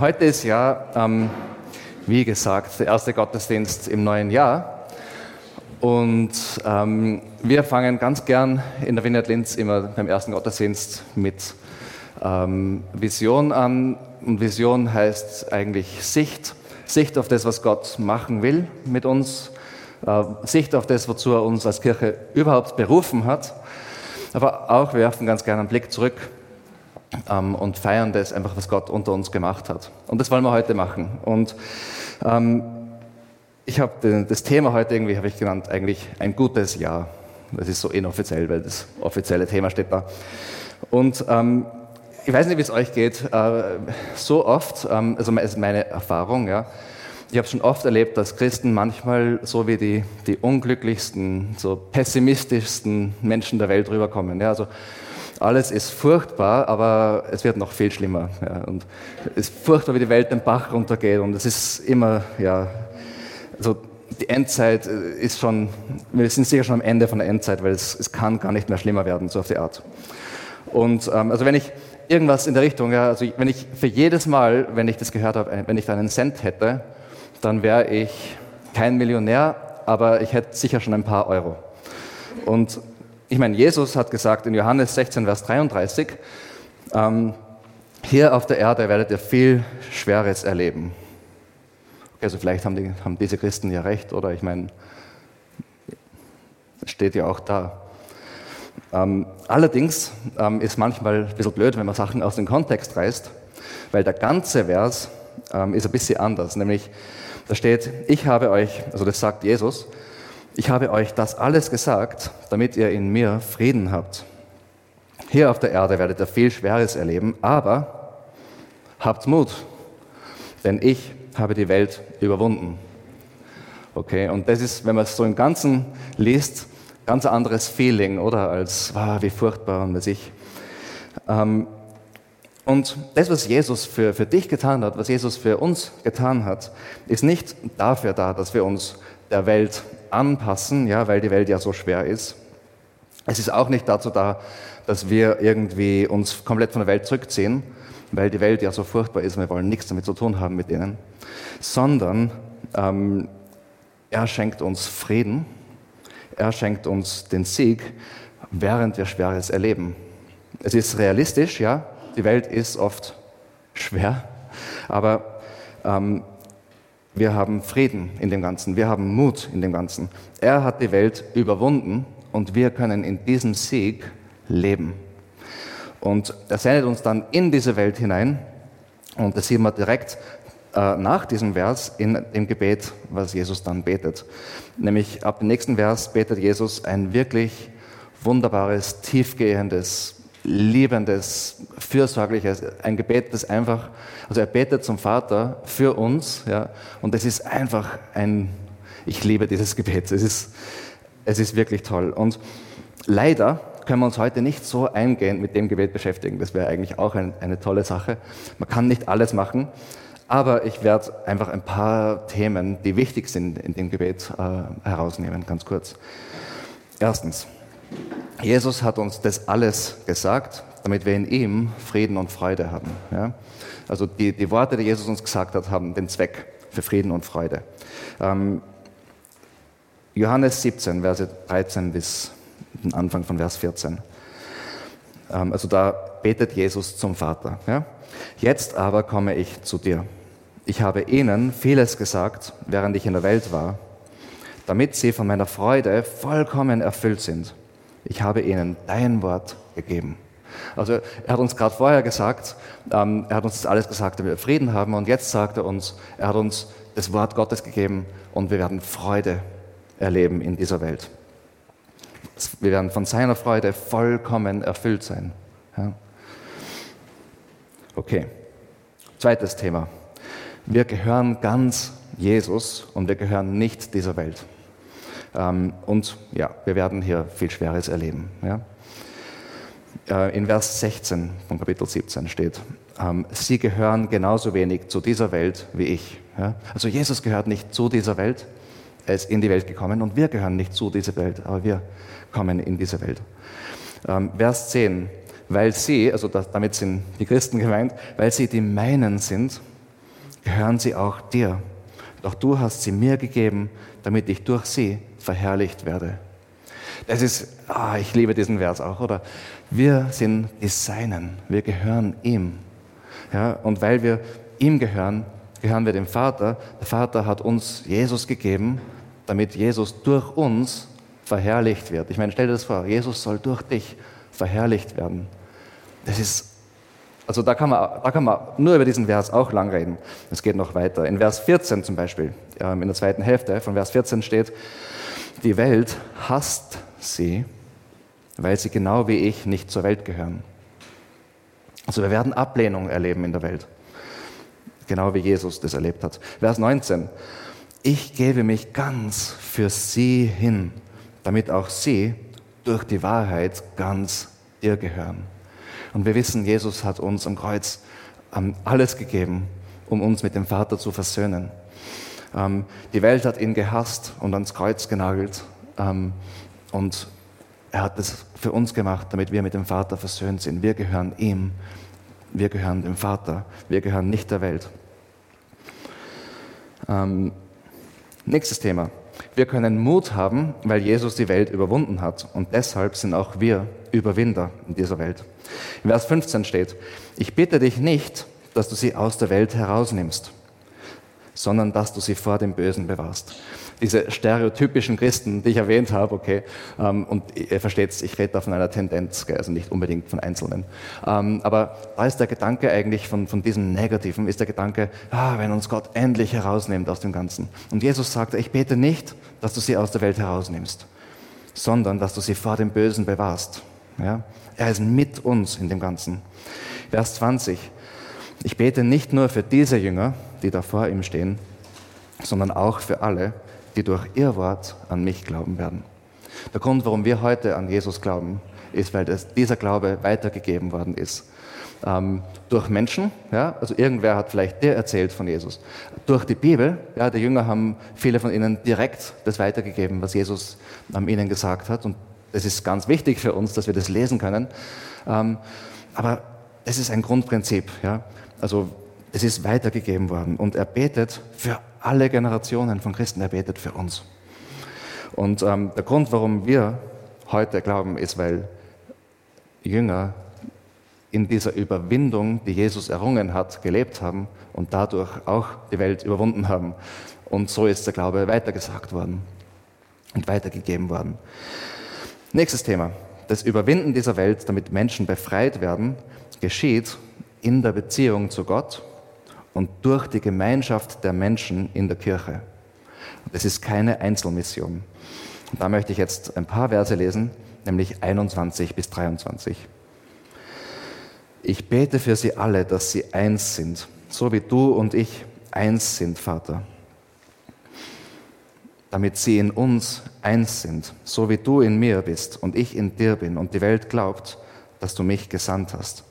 Heute ist ja, ähm, wie gesagt, der erste Gottesdienst im neuen Jahr. Und ähm, wir fangen ganz gern in der Vineyard Linz immer beim ersten Gottesdienst mit ähm, Vision an. Und Vision heißt eigentlich Sicht. Sicht auf das, was Gott machen will mit uns. Äh, Sicht auf das, wozu er uns als Kirche überhaupt berufen hat. Aber auch wir werfen ganz gerne einen Blick zurück ähm, und feiern das einfach, was Gott unter uns gemacht hat. Und das wollen wir heute machen. Und ähm, ich habe das Thema heute irgendwie, habe ich genannt, eigentlich ein gutes Jahr. Das ist so inoffiziell, weil das offizielle Thema steht da. Und ähm, ich weiß nicht, wie es euch geht. Äh, so oft, ähm, also ist meine Erfahrung, ja. Ich habe schon oft erlebt, dass Christen manchmal so wie die, die unglücklichsten, so pessimistischsten Menschen der Welt rüberkommen. Ja, also alles ist furchtbar, aber es wird noch viel schlimmer. Ja. Und es ist furchtbar, wie die Welt den Bach runtergeht und es ist immer, ja, also die Endzeit ist schon, wir sind sicher schon am Ende von der Endzeit, weil es, es kann gar nicht mehr schlimmer werden, so auf die Art. Und ähm, also wenn ich irgendwas in der Richtung, ja, also wenn ich für jedes Mal, wenn ich das gehört habe, wenn ich da einen Cent hätte, dann wäre ich kein Millionär, aber ich hätte sicher schon ein paar Euro. Und ich meine, Jesus hat gesagt in Johannes 16, Vers 33, ähm, hier auf der Erde werdet ihr viel Schweres erleben. Okay, also vielleicht haben, die, haben diese Christen ja recht, oder? Ich meine, steht ja auch da. Ähm, allerdings ähm, ist manchmal ein bisschen blöd, wenn man Sachen aus dem Kontext reißt, weil der ganze Vers ähm, ist ein bisschen anders. Nämlich, da steht, ich habe euch, also das sagt Jesus, ich habe euch das alles gesagt, damit ihr in mir Frieden habt. Hier auf der Erde werdet ihr viel Schweres erleben, aber habt Mut, denn ich habe die Welt überwunden. Okay, und das ist, wenn man es so im Ganzen liest, ganz anderes Feeling, oder? Als, ah, wie furchtbar und was ich. Ähm, und das, was Jesus für, für dich getan hat, was Jesus für uns getan hat, ist nicht dafür da, dass wir uns der Welt anpassen, ja, weil die Welt ja so schwer ist. Es ist auch nicht dazu da, dass wir irgendwie uns komplett von der Welt zurückziehen, weil die Welt ja so furchtbar ist und wir wollen nichts damit zu tun haben mit denen, sondern ähm, er schenkt uns Frieden, er schenkt uns den Sieg, während wir Schweres erleben. Es ist realistisch, ja, die Welt ist oft schwer, aber ähm, wir haben Frieden in dem Ganzen. Wir haben Mut in dem Ganzen. Er hat die Welt überwunden und wir können in diesem Sieg leben. Und er sendet uns dann in diese Welt hinein. Und das sehen wir direkt äh, nach diesem Vers in dem Gebet, was Jesus dann betet. Nämlich ab dem nächsten Vers betet Jesus ein wirklich wunderbares, tiefgehendes liebendes, fürsorgliches, ein Gebet, das einfach, also er betet zum Vater für uns, ja, und es ist einfach ein, ich liebe dieses Gebet, es ist, es ist wirklich toll. Und leider können wir uns heute nicht so eingehend mit dem Gebet beschäftigen, das wäre eigentlich auch ein, eine tolle Sache. Man kann nicht alles machen, aber ich werde einfach ein paar Themen, die wichtig sind in dem Gebet, äh, herausnehmen, ganz kurz. Erstens, Jesus hat uns das alles gesagt, damit wir in ihm Frieden und Freude haben. Ja? Also die, die, Worte, die Jesus uns gesagt hat, haben den Zweck für Frieden und Freude. Ähm, Johannes 17, Verse 13 bis den Anfang von Vers 14. Ähm, also da betet Jesus zum Vater. Ja? Jetzt aber komme ich zu dir. Ich habe ihnen vieles gesagt, während ich in der Welt war, damit sie von meiner Freude vollkommen erfüllt sind. Ich habe ihnen dein Wort gegeben. Also er hat uns gerade vorher gesagt, ähm, er hat uns das alles gesagt, damit wir Frieden haben. Und jetzt sagt er uns, er hat uns das Wort Gottes gegeben und wir werden Freude erleben in dieser Welt. Wir werden von seiner Freude vollkommen erfüllt sein. Ja. Okay, zweites Thema. Wir gehören ganz Jesus und wir gehören nicht dieser Welt. Ähm, und ja, wir werden hier viel Schweres erleben. Ja. Äh, in Vers 16 von Kapitel 17 steht, ähm, sie gehören genauso wenig zu dieser Welt wie ich. Ja. Also Jesus gehört nicht zu dieser Welt, er ist in die Welt gekommen und wir gehören nicht zu dieser Welt, aber wir kommen in diese Welt. Ähm, Vers 10, weil sie, also damit sind die Christen gemeint, weil sie die meinen sind, gehören sie auch dir. Doch du hast sie mir gegeben, damit ich durch sie verherrlicht werde. Das ist, ah, ich liebe diesen Vers auch, oder? Wir sind die Seinen, wir gehören ihm. Ja, und weil wir ihm gehören, gehören wir dem Vater. Der Vater hat uns Jesus gegeben, damit Jesus durch uns verherrlicht wird. Ich meine, stell dir das vor, Jesus soll durch dich verherrlicht werden. Das ist, also da kann man, da kann man nur über diesen Vers auch lang reden. Es geht noch weiter. In Vers 14 zum Beispiel, in der zweiten Hälfte von Vers 14 steht, die Welt hasst sie, weil sie genau wie ich nicht zur Welt gehören. Also wir werden Ablehnung erleben in der Welt, genau wie Jesus das erlebt hat. Vers 19, ich gebe mich ganz für sie hin, damit auch sie durch die Wahrheit ganz dir gehören. Und wir wissen, Jesus hat uns am Kreuz ähm, alles gegeben, um uns mit dem Vater zu versöhnen. Ähm, die Welt hat ihn gehasst und ans Kreuz genagelt. Ähm, und er hat es für uns gemacht, damit wir mit dem Vater versöhnt sind. Wir gehören ihm. Wir gehören dem Vater. Wir gehören nicht der Welt. Ähm, nächstes Thema. Wir können Mut haben, weil Jesus die Welt überwunden hat. Und deshalb sind auch wir Überwinder in dieser Welt. In Vers 15 steht, ich bitte dich nicht, dass du sie aus der Welt herausnimmst, sondern dass du sie vor dem Bösen bewahrst diese stereotypischen Christen, die ich erwähnt habe, okay, ähm, und ihr versteht es, ich rede da von einer Tendenz, also nicht unbedingt von Einzelnen. Ähm, aber da ist der Gedanke eigentlich von, von diesem Negativen, ist der Gedanke, ah, wenn uns Gott endlich herausnimmt aus dem Ganzen. Und Jesus sagte, ich bete nicht, dass du sie aus der Welt herausnimmst, sondern dass du sie vor dem Bösen bewahrst. Ja? Er ist mit uns in dem Ganzen. Vers 20. Ich bete nicht nur für diese Jünger, die da vor ihm stehen, sondern auch für alle, die durch ihr Wort an mich glauben werden. Der Grund, warum wir heute an Jesus glauben, ist, weil das, dieser Glaube weitergegeben worden ist. Ähm, durch Menschen, ja, also irgendwer hat vielleicht dir erzählt von Jesus. Durch die Bibel, ja, die Jünger haben viele von ihnen direkt das weitergegeben, was Jesus ähm, ihnen gesagt hat. Und es ist ganz wichtig für uns, dass wir das lesen können. Ähm, aber es ist ein Grundprinzip. Ja. Also es ist weitergegeben worden. Und er betet für alle Generationen von Christen, er betet für uns. Und ähm, der Grund, warum wir heute glauben, ist, weil Jünger in dieser Überwindung, die Jesus errungen hat, gelebt haben und dadurch auch die Welt überwunden haben. Und so ist der Glaube weitergesagt worden und weitergegeben worden. Nächstes Thema. Das Überwinden dieser Welt, damit Menschen befreit werden, geschieht in der Beziehung zu Gott und durch die Gemeinschaft der Menschen in der Kirche. Das ist keine Einzelmission. Da möchte ich jetzt ein paar Verse lesen, nämlich 21 bis 23. Ich bete für sie alle, dass sie eins sind, so wie du und ich eins sind, Vater. Damit sie in uns eins sind, so wie du in mir bist und ich in dir bin und die Welt glaubt, dass du mich gesandt hast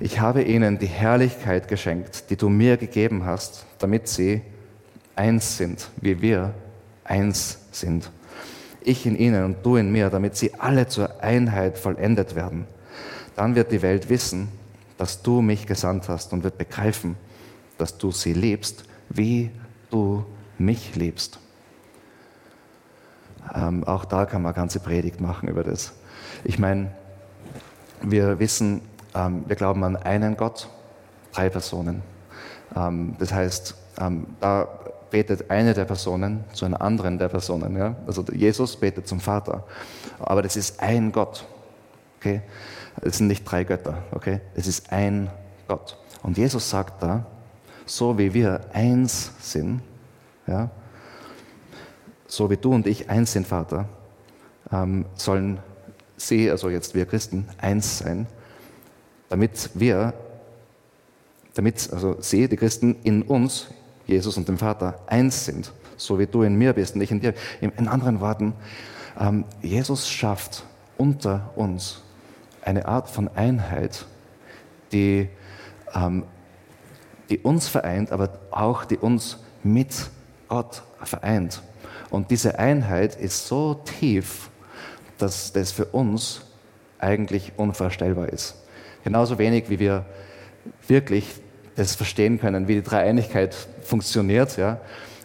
ich habe ihnen die Herrlichkeit geschenkt, die du mir gegeben hast, damit sie eins sind, wie wir eins sind. Ich in ihnen und du in mir, damit sie alle zur Einheit vollendet werden. Dann wird die Welt wissen, dass du mich gesandt hast und wird begreifen, dass du sie liebst, wie du mich liebst. Ähm, auch da kann man ganze Predigt machen über das. Ich meine, wir wissen, ähm, wir glauben an einen Gott, drei Personen. Ähm, das heißt, ähm, da betet eine der Personen zu einer anderen der Personen. Ja? Also Jesus betet zum Vater. Aber das ist ein Gott. Okay? Es sind nicht drei Götter. Okay? Es ist ein Gott. Und Jesus sagt da, so wie wir eins sind, ja, so wie du und ich eins sind, Vater, ähm, sollen sie, also jetzt wir Christen, eins sein damit wir, damit also sie, die Christen, in uns, Jesus und dem Vater, eins sind, so wie du in mir bist und ich in dir. In anderen Worten, ähm, Jesus schafft unter uns eine Art von Einheit, die, ähm, die uns vereint, aber auch die uns mit Gott vereint. Und diese Einheit ist so tief, dass das für uns eigentlich unvorstellbar ist. Genauso wenig, wie wir wirklich das verstehen können, wie die Dreieinigkeit funktioniert, ja,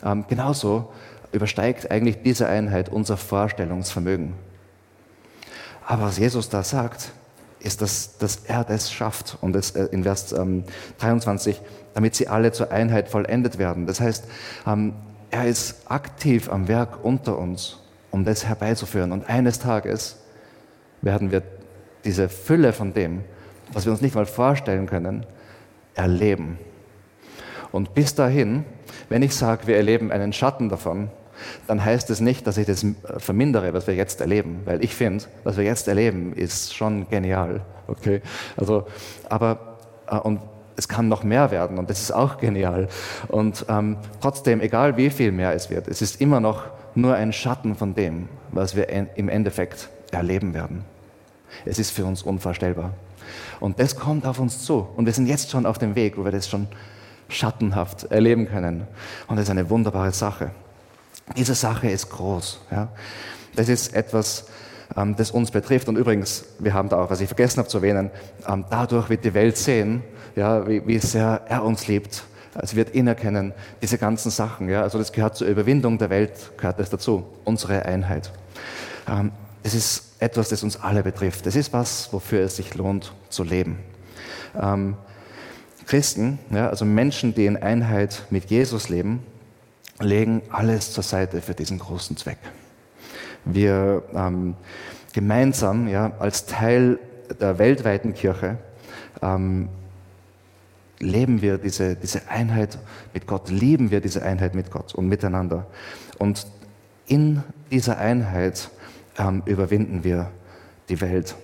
ähm, genauso übersteigt eigentlich diese Einheit unser Vorstellungsvermögen. Aber was Jesus da sagt, ist, dass, dass er das schafft. Und das, äh, in Vers ähm, 23, damit sie alle zur Einheit vollendet werden. Das heißt, ähm, er ist aktiv am Werk unter uns, um das herbeizuführen. Und eines Tages werden wir diese Fülle von dem, was wir uns nicht mal vorstellen können, erleben. Und bis dahin, wenn ich sage, wir erleben einen Schatten davon, dann heißt es nicht, dass ich das vermindere, was wir jetzt erleben, weil ich finde, was wir jetzt erleben, ist schon genial. Okay, also, aber äh, und es kann noch mehr werden und das ist auch genial. Und ähm, trotzdem, egal wie viel mehr es wird, es ist immer noch nur ein Schatten von dem, was wir im Endeffekt erleben werden. Es ist für uns unvorstellbar. Und das kommt auf uns zu. Und wir sind jetzt schon auf dem Weg, wo wir das schon schattenhaft erleben können. Und das ist eine wunderbare Sache. Diese Sache ist groß. Ja. Das ist etwas, ähm, das uns betrifft. Und übrigens, wir haben da auch, was ich vergessen habe zu erwähnen, ähm, dadurch wird die Welt sehen, ja, wie, wie sehr er uns liebt. Es wird ihn erkennen, diese ganzen Sachen. Ja. Also das gehört zur Überwindung der Welt, gehört das dazu, unsere Einheit. Ähm, es ist etwas, das uns alle betrifft. Es ist was, wofür es sich lohnt zu leben. Ähm, Christen, ja, also Menschen, die in Einheit mit Jesus leben, legen alles zur Seite für diesen großen Zweck. Wir ähm, gemeinsam ja, als Teil der weltweiten Kirche ähm, leben wir diese, diese Einheit mit Gott, lieben wir diese Einheit mit Gott und miteinander. Und in dieser Einheit ähm, überwinden wir die Welt,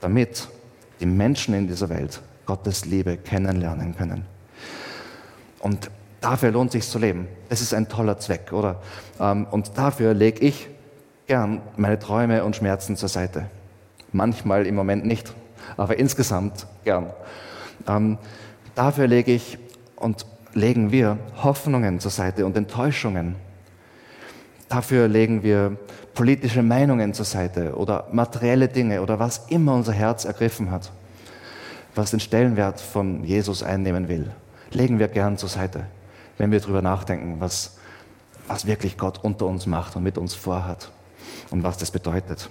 damit die Menschen in dieser Welt Gottes Liebe kennenlernen können. Und dafür lohnt sich zu leben. Das ist ein toller Zweck, oder? Ähm, und dafür lege ich gern meine Träume und Schmerzen zur Seite. Manchmal im Moment nicht, aber insgesamt gern. Ähm, dafür lege ich und legen wir Hoffnungen zur Seite und Enttäuschungen. Dafür legen wir politische Meinungen zur Seite oder materielle Dinge oder was immer unser Herz ergriffen hat, was den Stellenwert von Jesus einnehmen will, legen wir gern zur Seite wenn wir darüber nachdenken, was, was wirklich Gott unter uns macht und mit uns vorhat und was das bedeutet.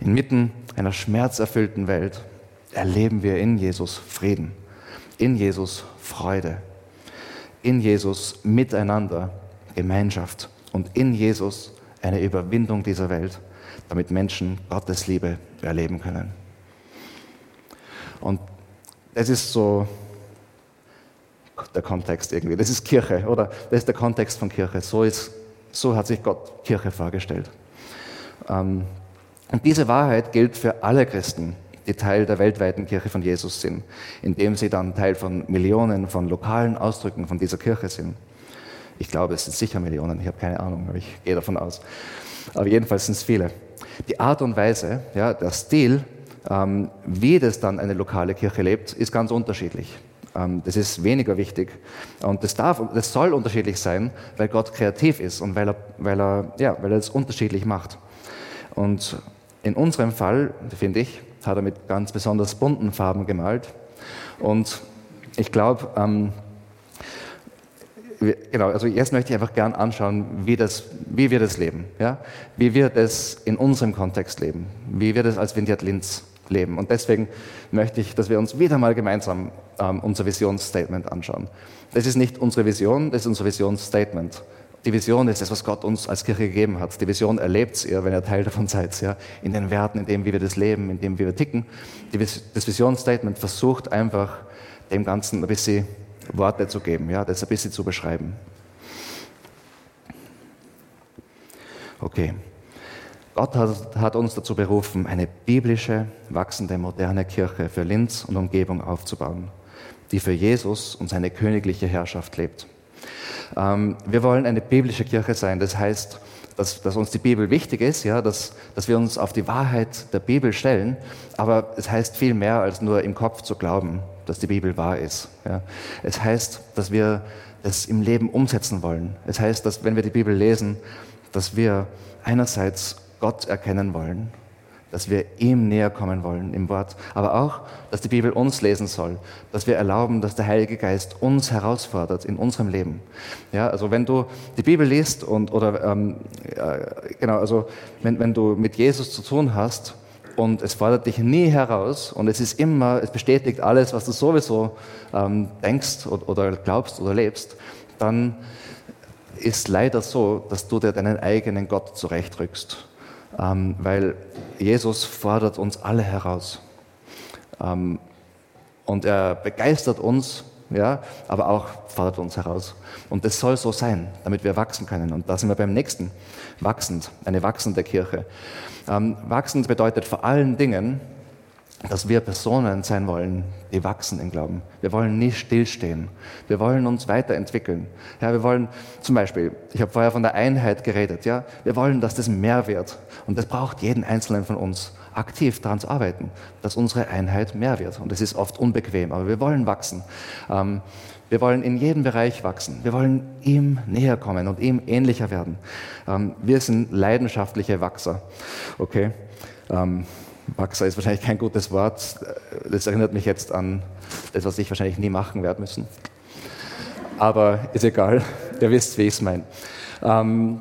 Inmitten einer schmerzerfüllten Welt erleben wir in Jesus Frieden, in Jesus Freude, in Jesus Miteinander, Gemeinschaft und in Jesus eine Überwindung dieser Welt, damit Menschen Gottes Liebe erleben können. Und das ist so der Kontext irgendwie. Das ist Kirche, oder? Das ist der Kontext von Kirche. So, ist, so hat sich Gott Kirche vorgestellt. Ähm, und diese Wahrheit gilt für alle Christen, die Teil der weltweiten Kirche von Jesus sind, indem sie dann Teil von Millionen von lokalen Ausdrücken von dieser Kirche sind. Ich glaube, es sind sicher Millionen, ich habe keine Ahnung, aber ich gehe davon aus. Aber jedenfalls sind es viele. Die Art und Weise, ja, der Stil, ähm, wie das dann eine lokale Kirche lebt, ist ganz unterschiedlich. Ähm, das ist weniger wichtig. Und das darf, das soll unterschiedlich sein, weil Gott kreativ ist und weil er, weil er, ja, weil er es unterschiedlich macht. Und in unserem Fall, finde ich, hat er mit ganz besonders bunten Farben gemalt. Und ich glaube, ähm, genau, also jetzt möchte ich einfach gern anschauen, wie, das, wie wir das leben, ja? wie wir das in unserem Kontext leben, wie wir das als Vineyard Linz leben. Und deswegen möchte ich, dass wir uns wieder mal gemeinsam ähm, unser Visionsstatement anschauen. Das ist nicht unsere Vision, das ist unser Visionsstatement. Die Vision ist das, was Gott uns als Kirche gegeben hat. Die Vision erlebt ihr, wenn ihr Teil davon seid, ja, in den Werten, in dem, wie wir das leben, in dem, wie wir ticken. Die, das Visionsstatement versucht einfach, dem Ganzen ein bisschen Worte zu geben, ja, das ein bisschen zu beschreiben. Okay. Gott hat, hat, uns dazu berufen, eine biblische, wachsende, moderne Kirche für Linz und Umgebung aufzubauen, die für Jesus und seine königliche Herrschaft lebt. Ähm, wir wollen eine biblische Kirche sein. Das heißt, dass, dass, uns die Bibel wichtig ist, ja, dass, dass wir uns auf die Wahrheit der Bibel stellen. Aber es heißt viel mehr als nur im Kopf zu glauben, dass die Bibel wahr ist. Ja. Es heißt, dass wir es im Leben umsetzen wollen. Es heißt, dass wenn wir die Bibel lesen, dass wir einerseits Gott erkennen wollen, dass wir ihm näher kommen wollen im Wort, aber auch, dass die Bibel uns lesen soll, dass wir erlauben, dass der Heilige Geist uns herausfordert in unserem Leben. Ja, also wenn du die Bibel liest und oder ähm, äh, genau, also wenn, wenn du mit Jesus zu tun hast und es fordert dich nie heraus und es ist immer, es bestätigt alles, was du sowieso ähm, denkst oder, oder glaubst oder lebst, dann ist leider so, dass du dir deinen eigenen Gott zurechtrückst ähm, weil Jesus fordert uns alle heraus. Ähm, und er begeistert uns, ja, aber auch fordert uns heraus. Und das soll so sein, damit wir wachsen können. Und da sind wir beim nächsten. Wachsend, eine wachsende Kirche. Ähm, wachsend bedeutet vor allen Dingen, dass wir Personen sein wollen, die wachsen im Glauben. Wir wollen nicht stillstehen. Wir wollen uns weiterentwickeln. Ja, wir wollen zum Beispiel, ich habe vorher von der Einheit geredet, ja, wir wollen, dass das mehr wird. Und das braucht jeden Einzelnen von uns, aktiv daran zu arbeiten, dass unsere Einheit mehr wird. Und das ist oft unbequem, aber wir wollen wachsen. Ähm, wir wollen in jedem Bereich wachsen. Wir wollen ihm näher kommen und ihm ähnlicher werden. Ähm, wir sind leidenschaftliche Wachser. Okay? Ähm, Wachser ist wahrscheinlich kein gutes Wort. Das erinnert mich jetzt an das, was ich wahrscheinlich nie machen werde müssen. Aber ist egal, ihr wisst, wie ich es meine. Ähm,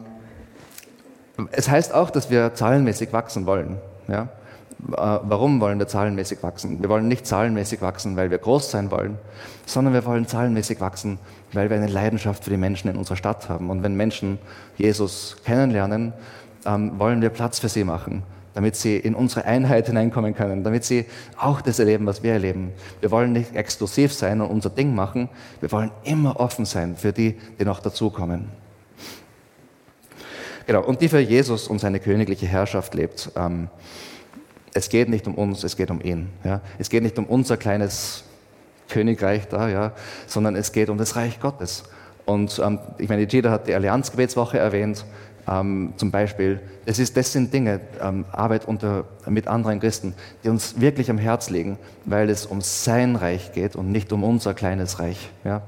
es heißt auch, dass wir zahlenmäßig wachsen wollen. Ja? Äh, warum wollen wir zahlenmäßig wachsen? Wir wollen nicht zahlenmäßig wachsen, weil wir groß sein wollen, sondern wir wollen zahlenmäßig wachsen, weil wir eine Leidenschaft für die Menschen in unserer Stadt haben. Und wenn Menschen Jesus kennenlernen, ähm, wollen wir Platz für sie machen damit sie in unsere Einheit hineinkommen können, damit sie auch das erleben, was wir erleben. Wir wollen nicht exklusiv sein und unser Ding machen, wir wollen immer offen sein für die, die noch dazukommen. Genau, und die für Jesus und seine königliche Herrschaft lebt. Ähm, es geht nicht um uns, es geht um ihn. Ja? Es geht nicht um unser kleines Königreich da, ja? sondern es geht um das Reich Gottes. Und ähm, ich meine, Gida hat die Allianzgebetswoche erwähnt. Ähm, zum Beispiel, das, ist, das sind Dinge, ähm, Arbeit unter, mit anderen Christen, die uns wirklich am Herz liegen, weil es um sein Reich geht und nicht um unser kleines Reich. Ja?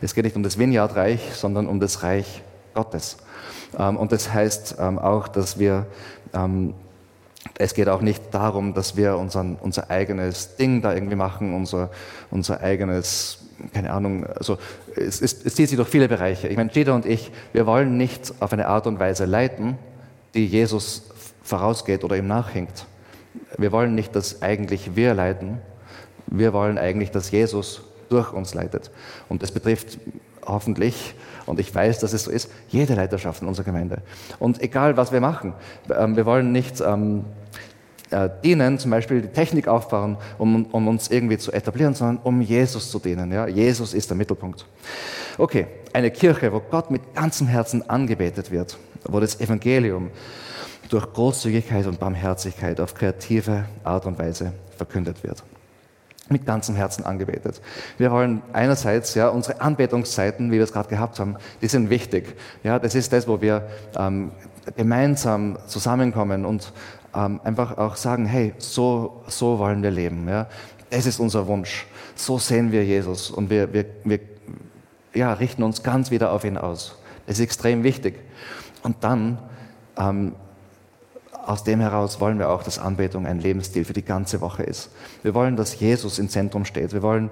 Es geht nicht um das Vineyard-Reich, sondern um das Reich Gottes. Ähm, und das heißt ähm, auch, dass wir, ähm, es geht auch nicht darum, dass wir unseren, unser eigenes Ding da irgendwie machen, unser, unser eigenes keine Ahnung, also es, es, es zieht sich durch viele Bereiche. Ich meine, Jeder und ich, wir wollen nicht auf eine Art und Weise leiten, die Jesus vorausgeht oder ihm nachhängt. Wir wollen nicht, dass eigentlich wir leiten. Wir wollen eigentlich, dass Jesus durch uns leitet. Und das betrifft hoffentlich, und ich weiß, dass es so ist, jede Leiterschaft in unserer Gemeinde. Und egal, was wir machen, ähm, wir wollen nicht ähm, äh, dienen, zum Beispiel die Technik aufbauen, um, um, uns irgendwie zu etablieren, sondern um Jesus zu dienen. Ja? Jesus ist der Mittelpunkt. Okay, eine Kirche, wo Gott mit ganzem Herzen angebetet wird, wo das Evangelium durch Großzügigkeit und Barmherzigkeit auf kreative Art und Weise verkündet wird. Mit ganzem Herzen angebetet. Wir wollen einerseits, ja, unsere Anbetungszeiten, wie wir es gerade gehabt haben, die sind wichtig. Ja, das ist das, wo wir ähm, gemeinsam zusammenkommen und ähm, einfach auch sagen, hey, so, so wollen wir leben. Ja? Das ist unser Wunsch. So sehen wir Jesus und wir, wir, wir ja, richten uns ganz wieder auf ihn aus. Das ist extrem wichtig. Und dann, ähm, aus dem heraus wollen wir auch, dass Anbetung ein Lebensstil für die ganze Woche ist. Wir wollen, dass Jesus im Zentrum steht. Wir wollen,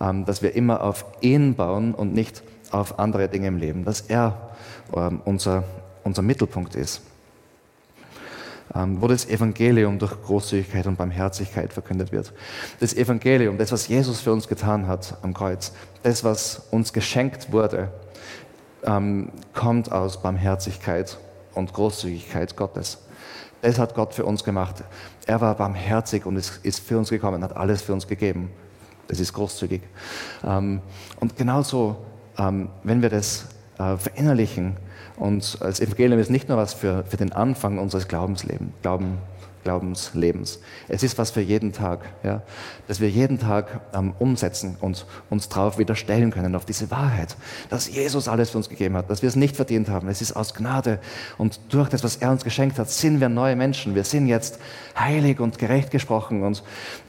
ähm, dass wir immer auf ihn bauen und nicht auf andere Dinge im Leben, dass er ähm, unser, unser Mittelpunkt ist. Ähm, wo das Evangelium durch Großzügigkeit und Barmherzigkeit verkündet wird. Das Evangelium, das, was Jesus für uns getan hat am Kreuz, das, was uns geschenkt wurde, ähm, kommt aus Barmherzigkeit und Großzügigkeit Gottes. Das hat Gott für uns gemacht. Er war barmherzig und ist für uns gekommen, hat alles für uns gegeben. Das ist großzügig. Ähm, und genauso, wenn wir das äh, verinnerlichen, und das Evangelium ist nicht nur was für, für den Anfang unseres Glaubenslebens, Glauben, Glaubenslebens. Es ist was für jeden Tag, ja, dass wir jeden Tag ähm, umsetzen und uns darauf wieder stellen können, auf diese Wahrheit, dass Jesus alles für uns gegeben hat, dass wir es nicht verdient haben. Es ist aus Gnade und durch das, was er uns geschenkt hat, sind wir neue Menschen. Wir sind jetzt heilig und gerecht gesprochen und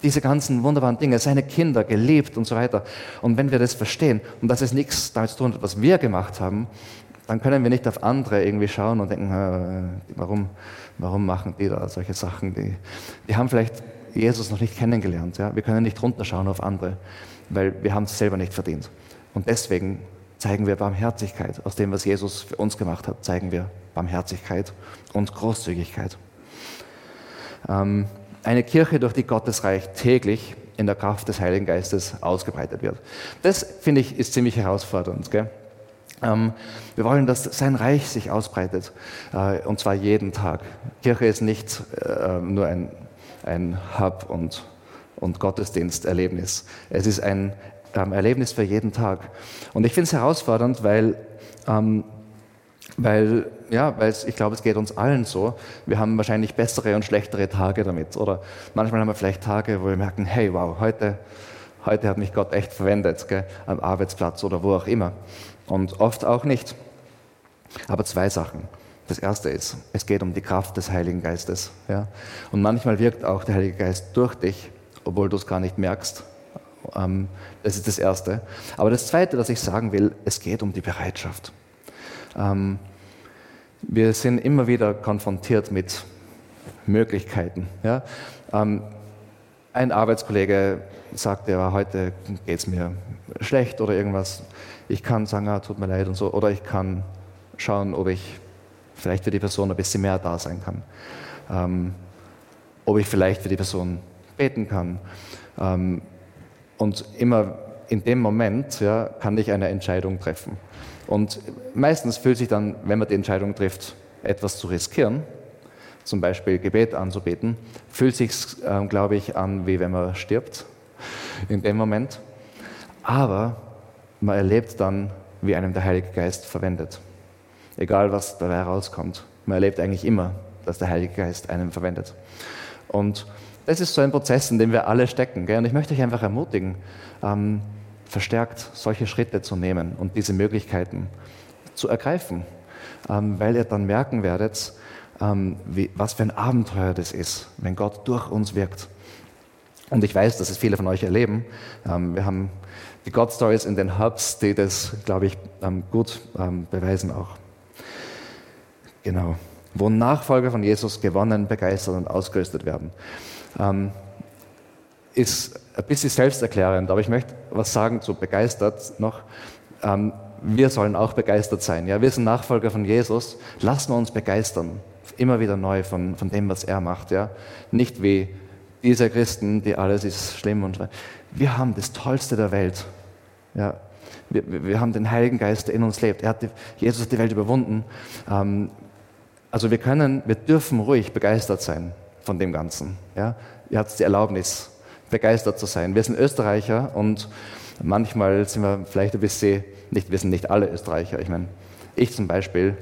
diese ganzen wunderbaren Dinge, seine Kinder, geliebt und so weiter. Und wenn wir das verstehen und dass es nichts damit zu tun hat, was wir gemacht haben, dann können wir nicht auf andere irgendwie schauen und denken, äh, warum, warum machen die da solche Sachen? Die, die haben vielleicht Jesus noch nicht kennengelernt. Ja? Wir können nicht runterschauen auf andere, weil wir haben es selber nicht verdient. Und deswegen zeigen wir Barmherzigkeit. Aus dem, was Jesus für uns gemacht hat, zeigen wir Barmherzigkeit und Großzügigkeit. Ähm, eine Kirche, durch die Gottes Reich täglich in der Kraft des Heiligen Geistes ausgebreitet wird. Das, finde ich, ist ziemlich herausfordernd. Gell? Ähm, wir wollen, dass sein Reich sich ausbreitet, äh, und zwar jeden Tag. Kirche ist nicht äh, nur ein, ein Hub und, und Gottesdiensterlebnis. Es ist ein ähm, Erlebnis für jeden Tag. Und ich finde es herausfordernd, weil ähm, weil, ja, weil ich glaube, es geht uns allen so. Wir haben wahrscheinlich bessere und schlechtere Tage damit. Oder manchmal haben wir vielleicht Tage, wo wir merken, hey, wow, heute, heute hat mich Gott echt verwendet, gell, am Arbeitsplatz oder wo auch immer. Und oft auch nicht. Aber zwei Sachen. Das erste ist, es geht um die Kraft des Heiligen Geistes. Ja? Und manchmal wirkt auch der Heilige Geist durch dich, obwohl du es gar nicht merkst. Ähm, das ist das Erste. Aber das Zweite, was ich sagen will, es geht um die Bereitschaft. Ähm, wir sind immer wieder konfrontiert mit Möglichkeiten. Ja? Ähm, ein Arbeitskollege sagt, ja, heute geht es mir schlecht oder irgendwas. Ich kann sagen, ah, tut mir leid und so. Oder ich kann schauen, ob ich vielleicht für die Person ein bisschen mehr da sein kann. Ähm, ob ich vielleicht für die Person beten kann. Ähm, und immer in dem Moment ja, kann ich eine Entscheidung treffen. Und meistens fühlt sich dann, wenn man die Entscheidung trifft, etwas zu riskieren, zum Beispiel Gebet anzubeten, fühlt sich, äh, glaube ich, an, wie wenn man stirbt in dem Moment. Aber man erlebt dann, wie einem der Heilige Geist verwendet. Egal, was dabei rauskommt. Man erlebt eigentlich immer, dass der Heilige Geist einem verwendet. Und das ist so ein Prozess, in dem wir alle stecken. Gell? Und ich möchte euch einfach ermutigen, ähm, verstärkt solche Schritte zu nehmen und diese Möglichkeiten zu ergreifen, ähm, weil ihr dann merken werdet, ähm, wie, was für ein Abenteuer das ist, wenn Gott durch uns wirkt. Und ich weiß, dass es viele von euch erleben. Ähm, wir haben die God Stories in den Hubs, die das, glaube ich, gut ähm, beweisen auch. Genau. Wo Nachfolger von Jesus gewonnen, begeistert und ausgerüstet werden. Ähm, ist ein bisschen selbsterklärend, aber ich möchte was sagen zu begeistert noch. Ähm, wir sollen auch begeistert sein. Ja, wir sind Nachfolger von Jesus. Lassen wir uns begeistern. Immer wieder neu von, von dem, was er macht. Ja, nicht wie diese Christen, die alles ist schlimm und wir haben das Tollste der Welt. Ja, wir, wir haben den Heiligen Geist, der in uns lebt. Er hat die, Jesus hat die Welt überwunden. Ähm, also wir können, wir dürfen ruhig begeistert sein von dem Ganzen. Ja, ihr habt die Erlaubnis begeistert zu sein. Wir sind Österreicher und manchmal sind wir vielleicht ein bisschen, nicht, wir sind nicht alle Österreicher. Ich meine, ich zum Beispiel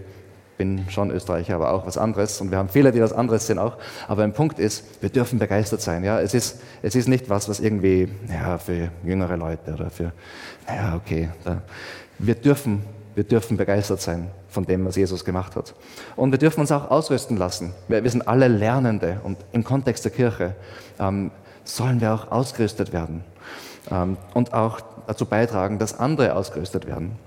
bin schon Österreicher, aber auch was anderes. Und wir haben viele, die was anderes sind auch. Aber ein Punkt ist, wir dürfen begeistert sein. Ja, es ist, es ist nicht was, was irgendwie, ja, für jüngere Leute oder für, ja, okay. Da, wir dürfen, wir dürfen begeistert sein von dem, was Jesus gemacht hat. Und wir dürfen uns auch ausrüsten lassen. Wir, wir sind alle Lernende und im Kontext der Kirche ähm, sollen wir auch ausgerüstet werden ähm, und auch dazu beitragen, dass andere ausgerüstet werden.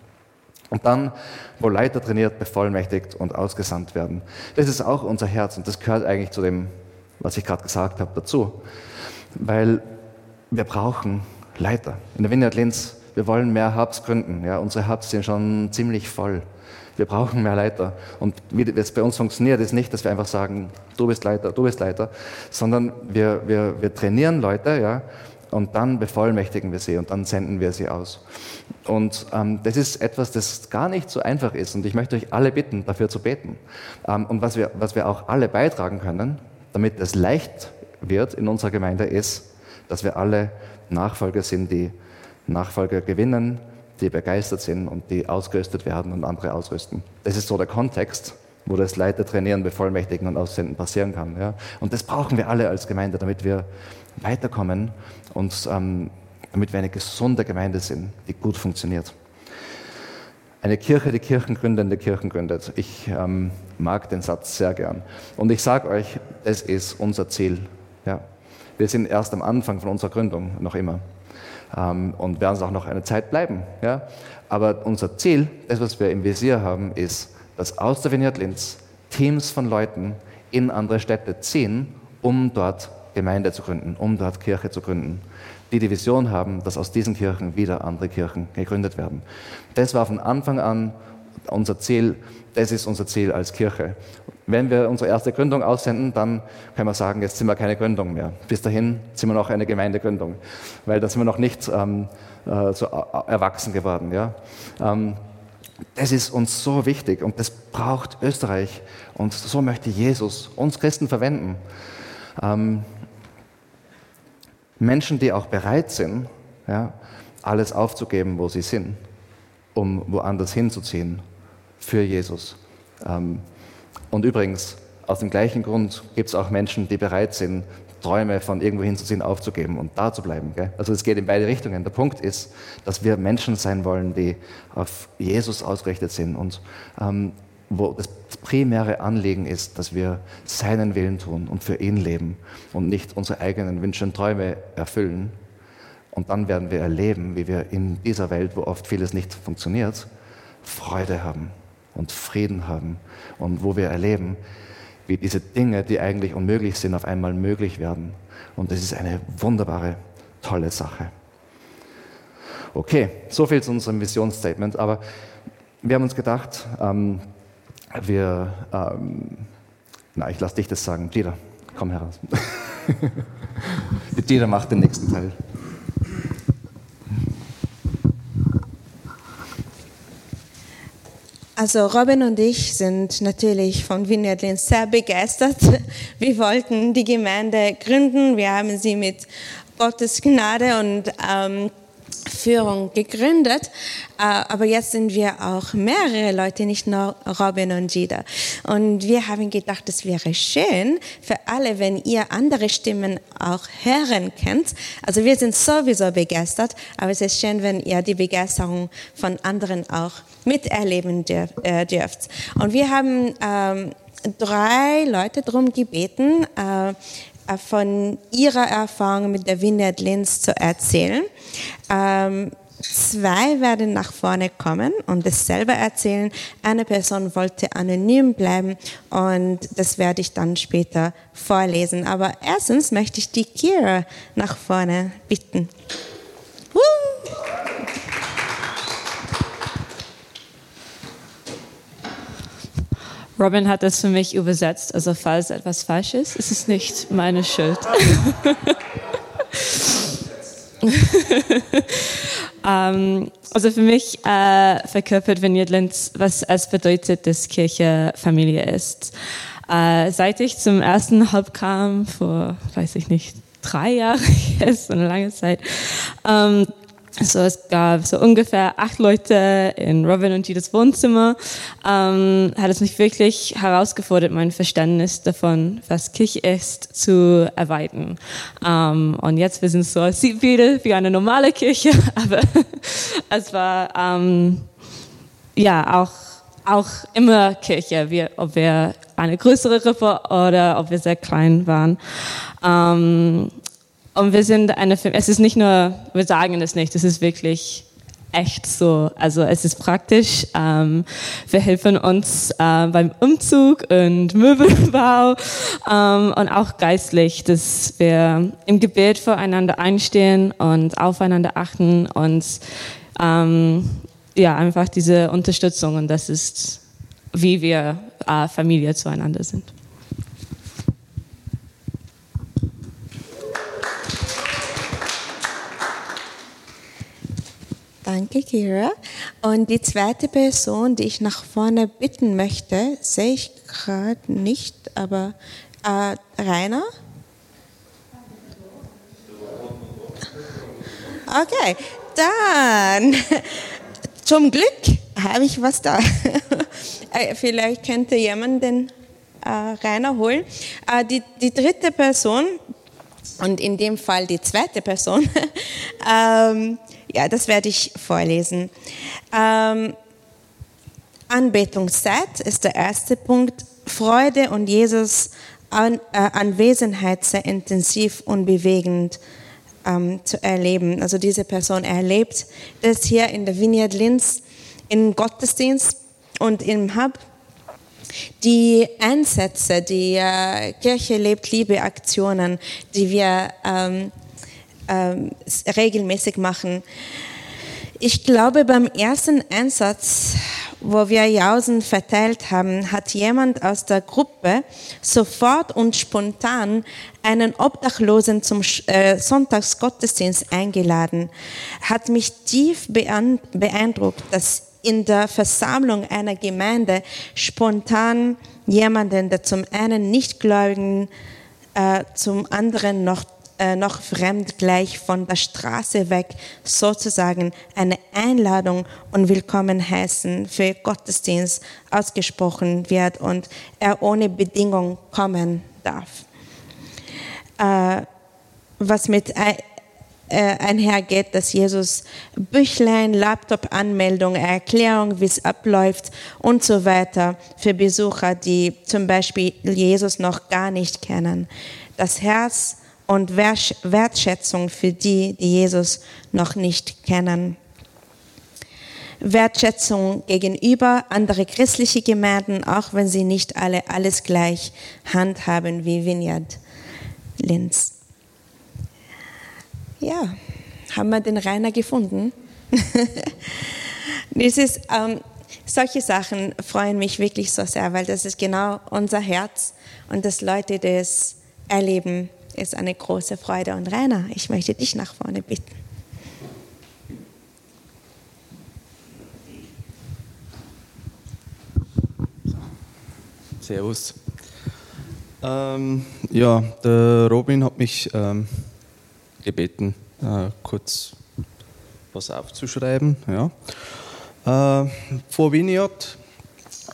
Und dann, wo Leiter trainiert, bevollmächtigt und ausgesandt werden. Das ist auch unser Herz und das gehört eigentlich zu dem, was ich gerade gesagt habe, dazu. Weil wir brauchen Leiter. In der Vineyard Linz, wir wollen mehr Hubs gründen. Ja, unsere Hubs sind schon ziemlich voll. Wir brauchen mehr Leiter. Und wie es bei uns funktioniert, ist nicht, dass wir einfach sagen, du bist Leiter, du bist Leiter, sondern wir, wir, wir trainieren Leute, ja, und dann bevollmächtigen wir sie und dann senden wir sie aus. Und ähm, das ist etwas, das gar nicht so einfach ist. Und ich möchte euch alle bitten, dafür zu beten. Ähm, und was wir, was wir auch alle beitragen können, damit es leicht wird in unserer Gemeinde, ist, dass wir alle Nachfolger sind, die Nachfolger gewinnen, die begeistert sind und die ausgerüstet werden und andere ausrüsten. Das ist so der Kontext, wo das Leiter trainieren, bevollmächtigen und aussenden passieren kann. Ja? Und das brauchen wir alle als Gemeinde, damit wir weiterkommen und ähm, damit wir eine gesunde Gemeinde sind, die gut funktioniert. Eine Kirche, die Kirchengründende Kirchen gründet. Ich ähm, mag den Satz sehr gern. Und ich sage euch, es ist unser Ziel. Ja. Wir sind erst am Anfang von unserer Gründung, noch immer. ähm, und werden es auch noch eine Zeit bleiben. Ja? Aber unser Ziel, das, was wir im Visier haben, ist, dass aus der Vineyard Linz Teams von Leuten in andere Städte ziehen, um dort Gemeinde zu gründen, um dort Kirche zu gründen, die die Vision haben, dass aus diesen Kirchen wieder andere Kirchen gegründet werden. Das war von Anfang an unser Ziel, das ist unser Ziel als Kirche. Wenn wir unsere erste Gründung aussenden, dann können wir sagen, jetzt sind wir keine Gründung mehr. Bis dahin sind wir noch eine Gemeindegründung, weil da sind wir noch nicht ähm, äh, so erwachsen geworden. Ja? Ähm, das ist uns so wichtig und das braucht Österreich und so möchte Jesus uns Christen verwenden. Ähm, Menschen, die auch bereit sind, ja, alles aufzugeben, wo sie sind, um woanders hinzuziehen für Jesus. Ähm, und übrigens, aus dem gleichen Grund gibt es auch Menschen, die bereit sind, Träume von irgendwo hinzuziehen, aufzugeben und da zu bleiben. Gell? Also es geht in beide Richtungen. Der Punkt ist, dass wir Menschen sein wollen, die auf Jesus ausgerichtet sind und ähm, wo das primäre Anliegen ist, dass wir seinen Willen tun und für ihn leben und nicht unsere eigenen Wünsche und Träume erfüllen. Und dann werden wir erleben, wie wir in dieser Welt, wo oft vieles nicht funktioniert, Freude haben und Frieden haben und wo wir erleben, wie diese Dinge, die eigentlich unmöglich sind, auf einmal möglich werden. Und das ist eine wunderbare, tolle Sache. Okay, so viel zu unserem Visionsstatement. Aber wir haben uns gedacht, ähm, wir, ähm, na, ich lasse dich das sagen. Dieter, komm heraus. Dieter macht den nächsten Teil. Also Robin und ich sind natürlich von Vineyard Linz sehr begeistert. Wir wollten die Gemeinde gründen. Wir haben sie mit Gottes Gnade und ähm, Führung gegründet, äh, aber jetzt sind wir auch mehrere Leute, nicht nur Robin und Gida. Und wir haben gedacht, es wäre schön für alle, wenn ihr andere Stimmen auch hören könnt. Also wir sind sowieso begeistert, aber es ist schön, wenn ihr die Begeisterung von anderen auch miterleben äh, dürft. Und wir haben ähm, drei Leute darum gebeten, äh, von ihrer Erfahrung mit der Vineyard Linz zu erzählen. Ähm, zwei werden nach vorne kommen und das selber erzählen. Eine Person wollte anonym bleiben und das werde ich dann später vorlesen. Aber erstens möchte ich die Kira nach vorne bitten. Woo! Robin hat das für mich übersetzt. Also falls etwas falsch ist, ist es nicht meine Schuld. um, ähm, also für mich äh, verkörpert Vineyard Linz, was es bedeutet, dass Kirche Familie ist. Äh, seit ich zum ersten Hub kam, vor, weiß ich nicht, drei Jahren, ist eine lange Zeit, ähm, so, es gab so ungefähr acht Leute in Robin und Gidas Wohnzimmer. Ähm, hat es mich wirklich herausgefordert, mein Verständnis davon, was Kirche ist, zu erweitern. Ähm, und jetzt, wir sind so, es sieht wieder wie eine normale Kirche, aber es war, ähm, ja, auch, auch immer Kirche, wir, ob wir eine größere Gruppe oder ob wir sehr klein waren. Und wir sind eine, es ist nicht nur, wir sagen es nicht, es ist wirklich echt so. Also es ist praktisch. Ähm, wir helfen uns äh, beim Umzug und Möbelbau ähm, und auch geistlich, dass wir im Gebet voreinander einstehen und aufeinander achten und ähm, ja, einfach diese Unterstützung und das ist, wie wir äh, Familie zueinander sind. Danke, Kira. Und die zweite Person, die ich nach vorne bitten möchte, sehe ich gerade nicht, aber äh, Rainer? Okay, dann zum Glück habe ich was da. Äh, vielleicht könnte jemand den äh, Rainer holen. Äh, die, die dritte Person, und in dem Fall die zweite Person, ähm, ja, das werde ich vorlesen. Ähm, Anbetungszeit ist der erste Punkt. Freude und Jesus an, äh, Anwesenheit sehr intensiv und bewegend ähm, zu erleben. Also diese Person erlebt das hier in der Vineyard Linz im Gottesdienst und im Hub. Die Einsätze, die äh, Kirche lebt Liebe Aktionen, die wir ähm, regelmäßig machen. Ich glaube, beim ersten Einsatz, wo wir Jausen verteilt haben, hat jemand aus der Gruppe sofort und spontan einen Obdachlosen zum äh, Sonntagsgottesdienst eingeladen. Hat mich tief beeindruckt, dass in der Versammlung einer Gemeinde spontan jemanden, der zum einen Nichtgläubigen, äh, zum anderen noch äh, noch fremd gleich von der Straße weg sozusagen eine Einladung und Willkommen heißen für Gottesdienst ausgesprochen wird und er ohne Bedingung kommen darf. Äh, was mit äh, einhergeht, dass Jesus Büchlein, Laptop-Anmeldung, Erklärung, wie es abläuft und so weiter für Besucher, die zum Beispiel Jesus noch gar nicht kennen. Das Herz und Wertschätzung für die, die Jesus noch nicht kennen. Wertschätzung gegenüber andere christliche Gemeinden, auch wenn sie nicht alle alles gleich handhaben wie Vineyard Linz. Ja, haben wir den Rainer gefunden? das ist, ähm, solche Sachen freuen mich wirklich so sehr, weil das ist genau unser Herz und dass Leute das erleben ist eine große Freude. Und Rainer, ich möchte dich nach vorne bitten. Servus. Ähm, ja, der Robin hat mich ähm, gebeten, äh, kurz was aufzuschreiben. Ja. Äh, vor Vineyard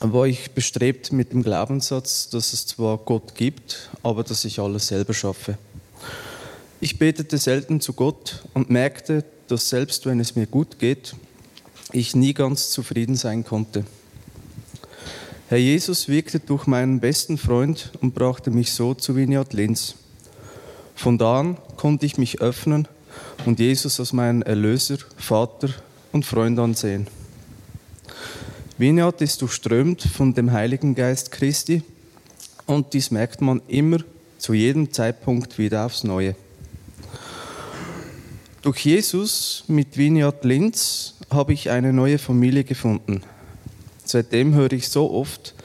war ich bestrebt mit dem Glaubenssatz, dass es zwar Gott gibt, aber dass ich alles selber schaffe. Ich betete selten zu Gott und merkte, dass selbst wenn es mir gut geht, ich nie ganz zufrieden sein konnte. Herr Jesus wirkte durch meinen besten Freund und brachte mich so zu Vineyard Linz. Von da an konnte ich mich öffnen und Jesus als meinen Erlöser, Vater und Freund ansehen. Vineyard ist durchströmt von dem Heiligen Geist Christi und dies merkt man immer zu jedem Zeitpunkt wieder aufs Neue. Durch Jesus mit Vineyard Linz habe ich eine neue Familie gefunden. Seitdem höre ich so oft,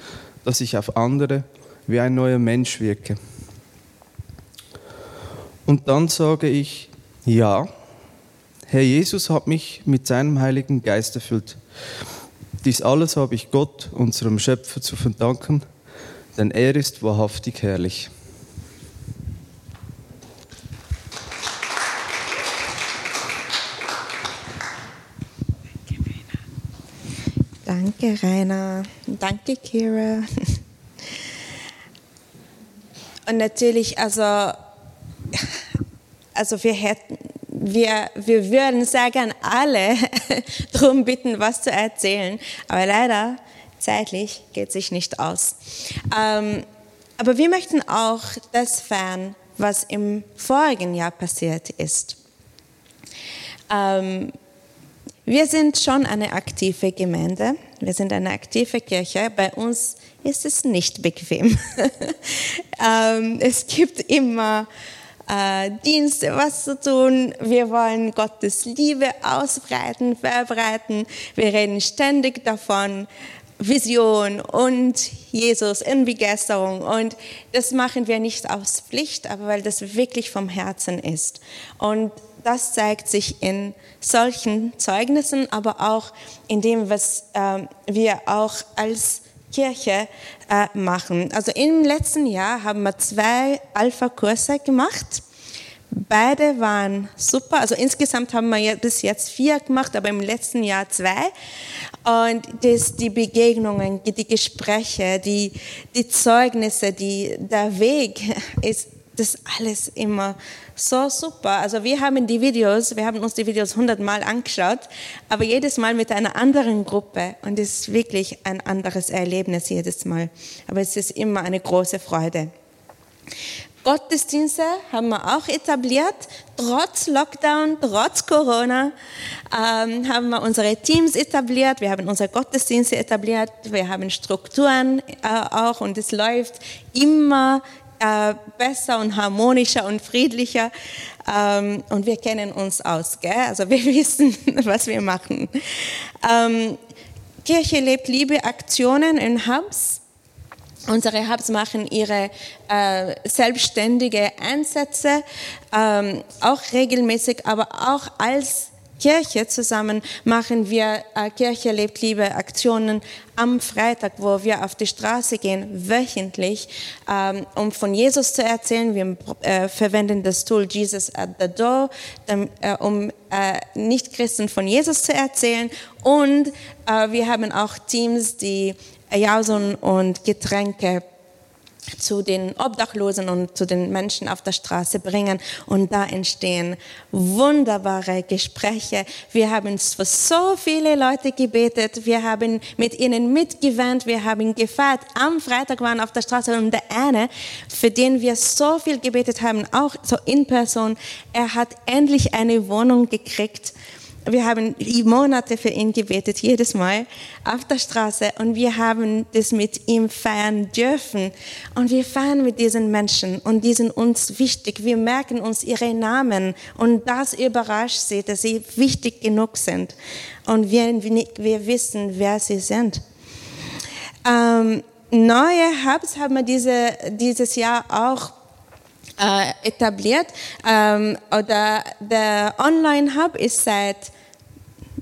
dass ich auf andere wie ein neuer Mensch wirke. Und dann sage ich, ja, Herr Jesus hat mich mit seinem Heiligen Geist erfüllt. Dies alles habe ich Gott, unserem Schöpfer, zu verdanken, denn er ist wahrhaftig herrlich. Danke, Rainer. Danke, Kira. Und natürlich, also, also wir hätten, wir, wir würden sehr gern alle darum bitten, was zu erzählen, aber leider zeitlich geht sich nicht aus. Ähm, aber wir möchten auch das fern, was im vorigen Jahr passiert ist. Ähm, wir sind schon eine aktive Gemeinde, wir sind eine aktive Kirche. Bei uns ist es nicht bequem. ähm, es gibt immer äh, Dienste, was zu tun. Wir wollen Gottes Liebe ausbreiten, verbreiten. Wir reden ständig davon, Vision und Jesus in Begeisterung. Und das machen wir nicht aus Pflicht, aber weil das wirklich vom Herzen ist. Und das zeigt sich in solchen Zeugnissen, aber auch in dem, was äh, wir auch als Kirche äh, machen. Also im letzten Jahr haben wir zwei Alpha-Kurse gemacht. Beide waren super. Also insgesamt haben wir bis jetzt vier gemacht, aber im letzten Jahr zwei. Und das, die Begegnungen, die Gespräche, die, die Zeugnisse, die, der Weg ist das alles immer so super. Also wir haben die Videos, wir haben uns die Videos hundertmal angeschaut, aber jedes Mal mit einer anderen Gruppe und es ist wirklich ein anderes Erlebnis jedes Mal. Aber es ist immer eine große Freude. Gottesdienste haben wir auch etabliert. Trotz Lockdown, trotz Corona ähm, haben wir unsere Teams etabliert. Wir haben unsere Gottesdienste etabliert. Wir haben Strukturen äh, auch und es läuft immer äh, besser und harmonischer und friedlicher. Ähm, und wir kennen uns aus, gell? also wir wissen, was wir machen. Ähm, Kirche lebt Liebe Aktionen in Hubs Unsere Hubs machen ihre äh, selbstständige Einsätze, ähm, auch regelmäßig, aber auch als Kirche zusammen machen wir äh, Kirche lebt Liebe Aktionen am Freitag, wo wir auf die Straße gehen, wöchentlich, ähm, um von Jesus zu erzählen. Wir äh, verwenden das Tool Jesus at the Door, äh, um äh, Nichtchristen von Jesus zu erzählen. Und äh, wir haben auch Teams, die Jausen und Getränke zu den Obdachlosen und zu den Menschen auf der Straße bringen. Und da entstehen wunderbare Gespräche. Wir haben für so viele Leute gebetet. Wir haben mit ihnen mitgewandt. Wir haben gefeiert. Am Freitag waren auf der Straße und der eine, für den wir so viel gebetet haben, auch so in Person, er hat endlich eine Wohnung gekriegt wir haben Monate für ihn gebetet, jedes Mal auf der Straße und wir haben das mit ihm feiern dürfen. Und wir feiern mit diesen Menschen und die sind uns wichtig. Wir merken uns ihre Namen und das überrascht sie, dass sie wichtig genug sind. Und wir, wir wissen, wer sie sind. Ähm, neue Hubs haben wir diese, dieses Jahr auch äh, etabliert. Ähm, oder der Online-Hub ist seit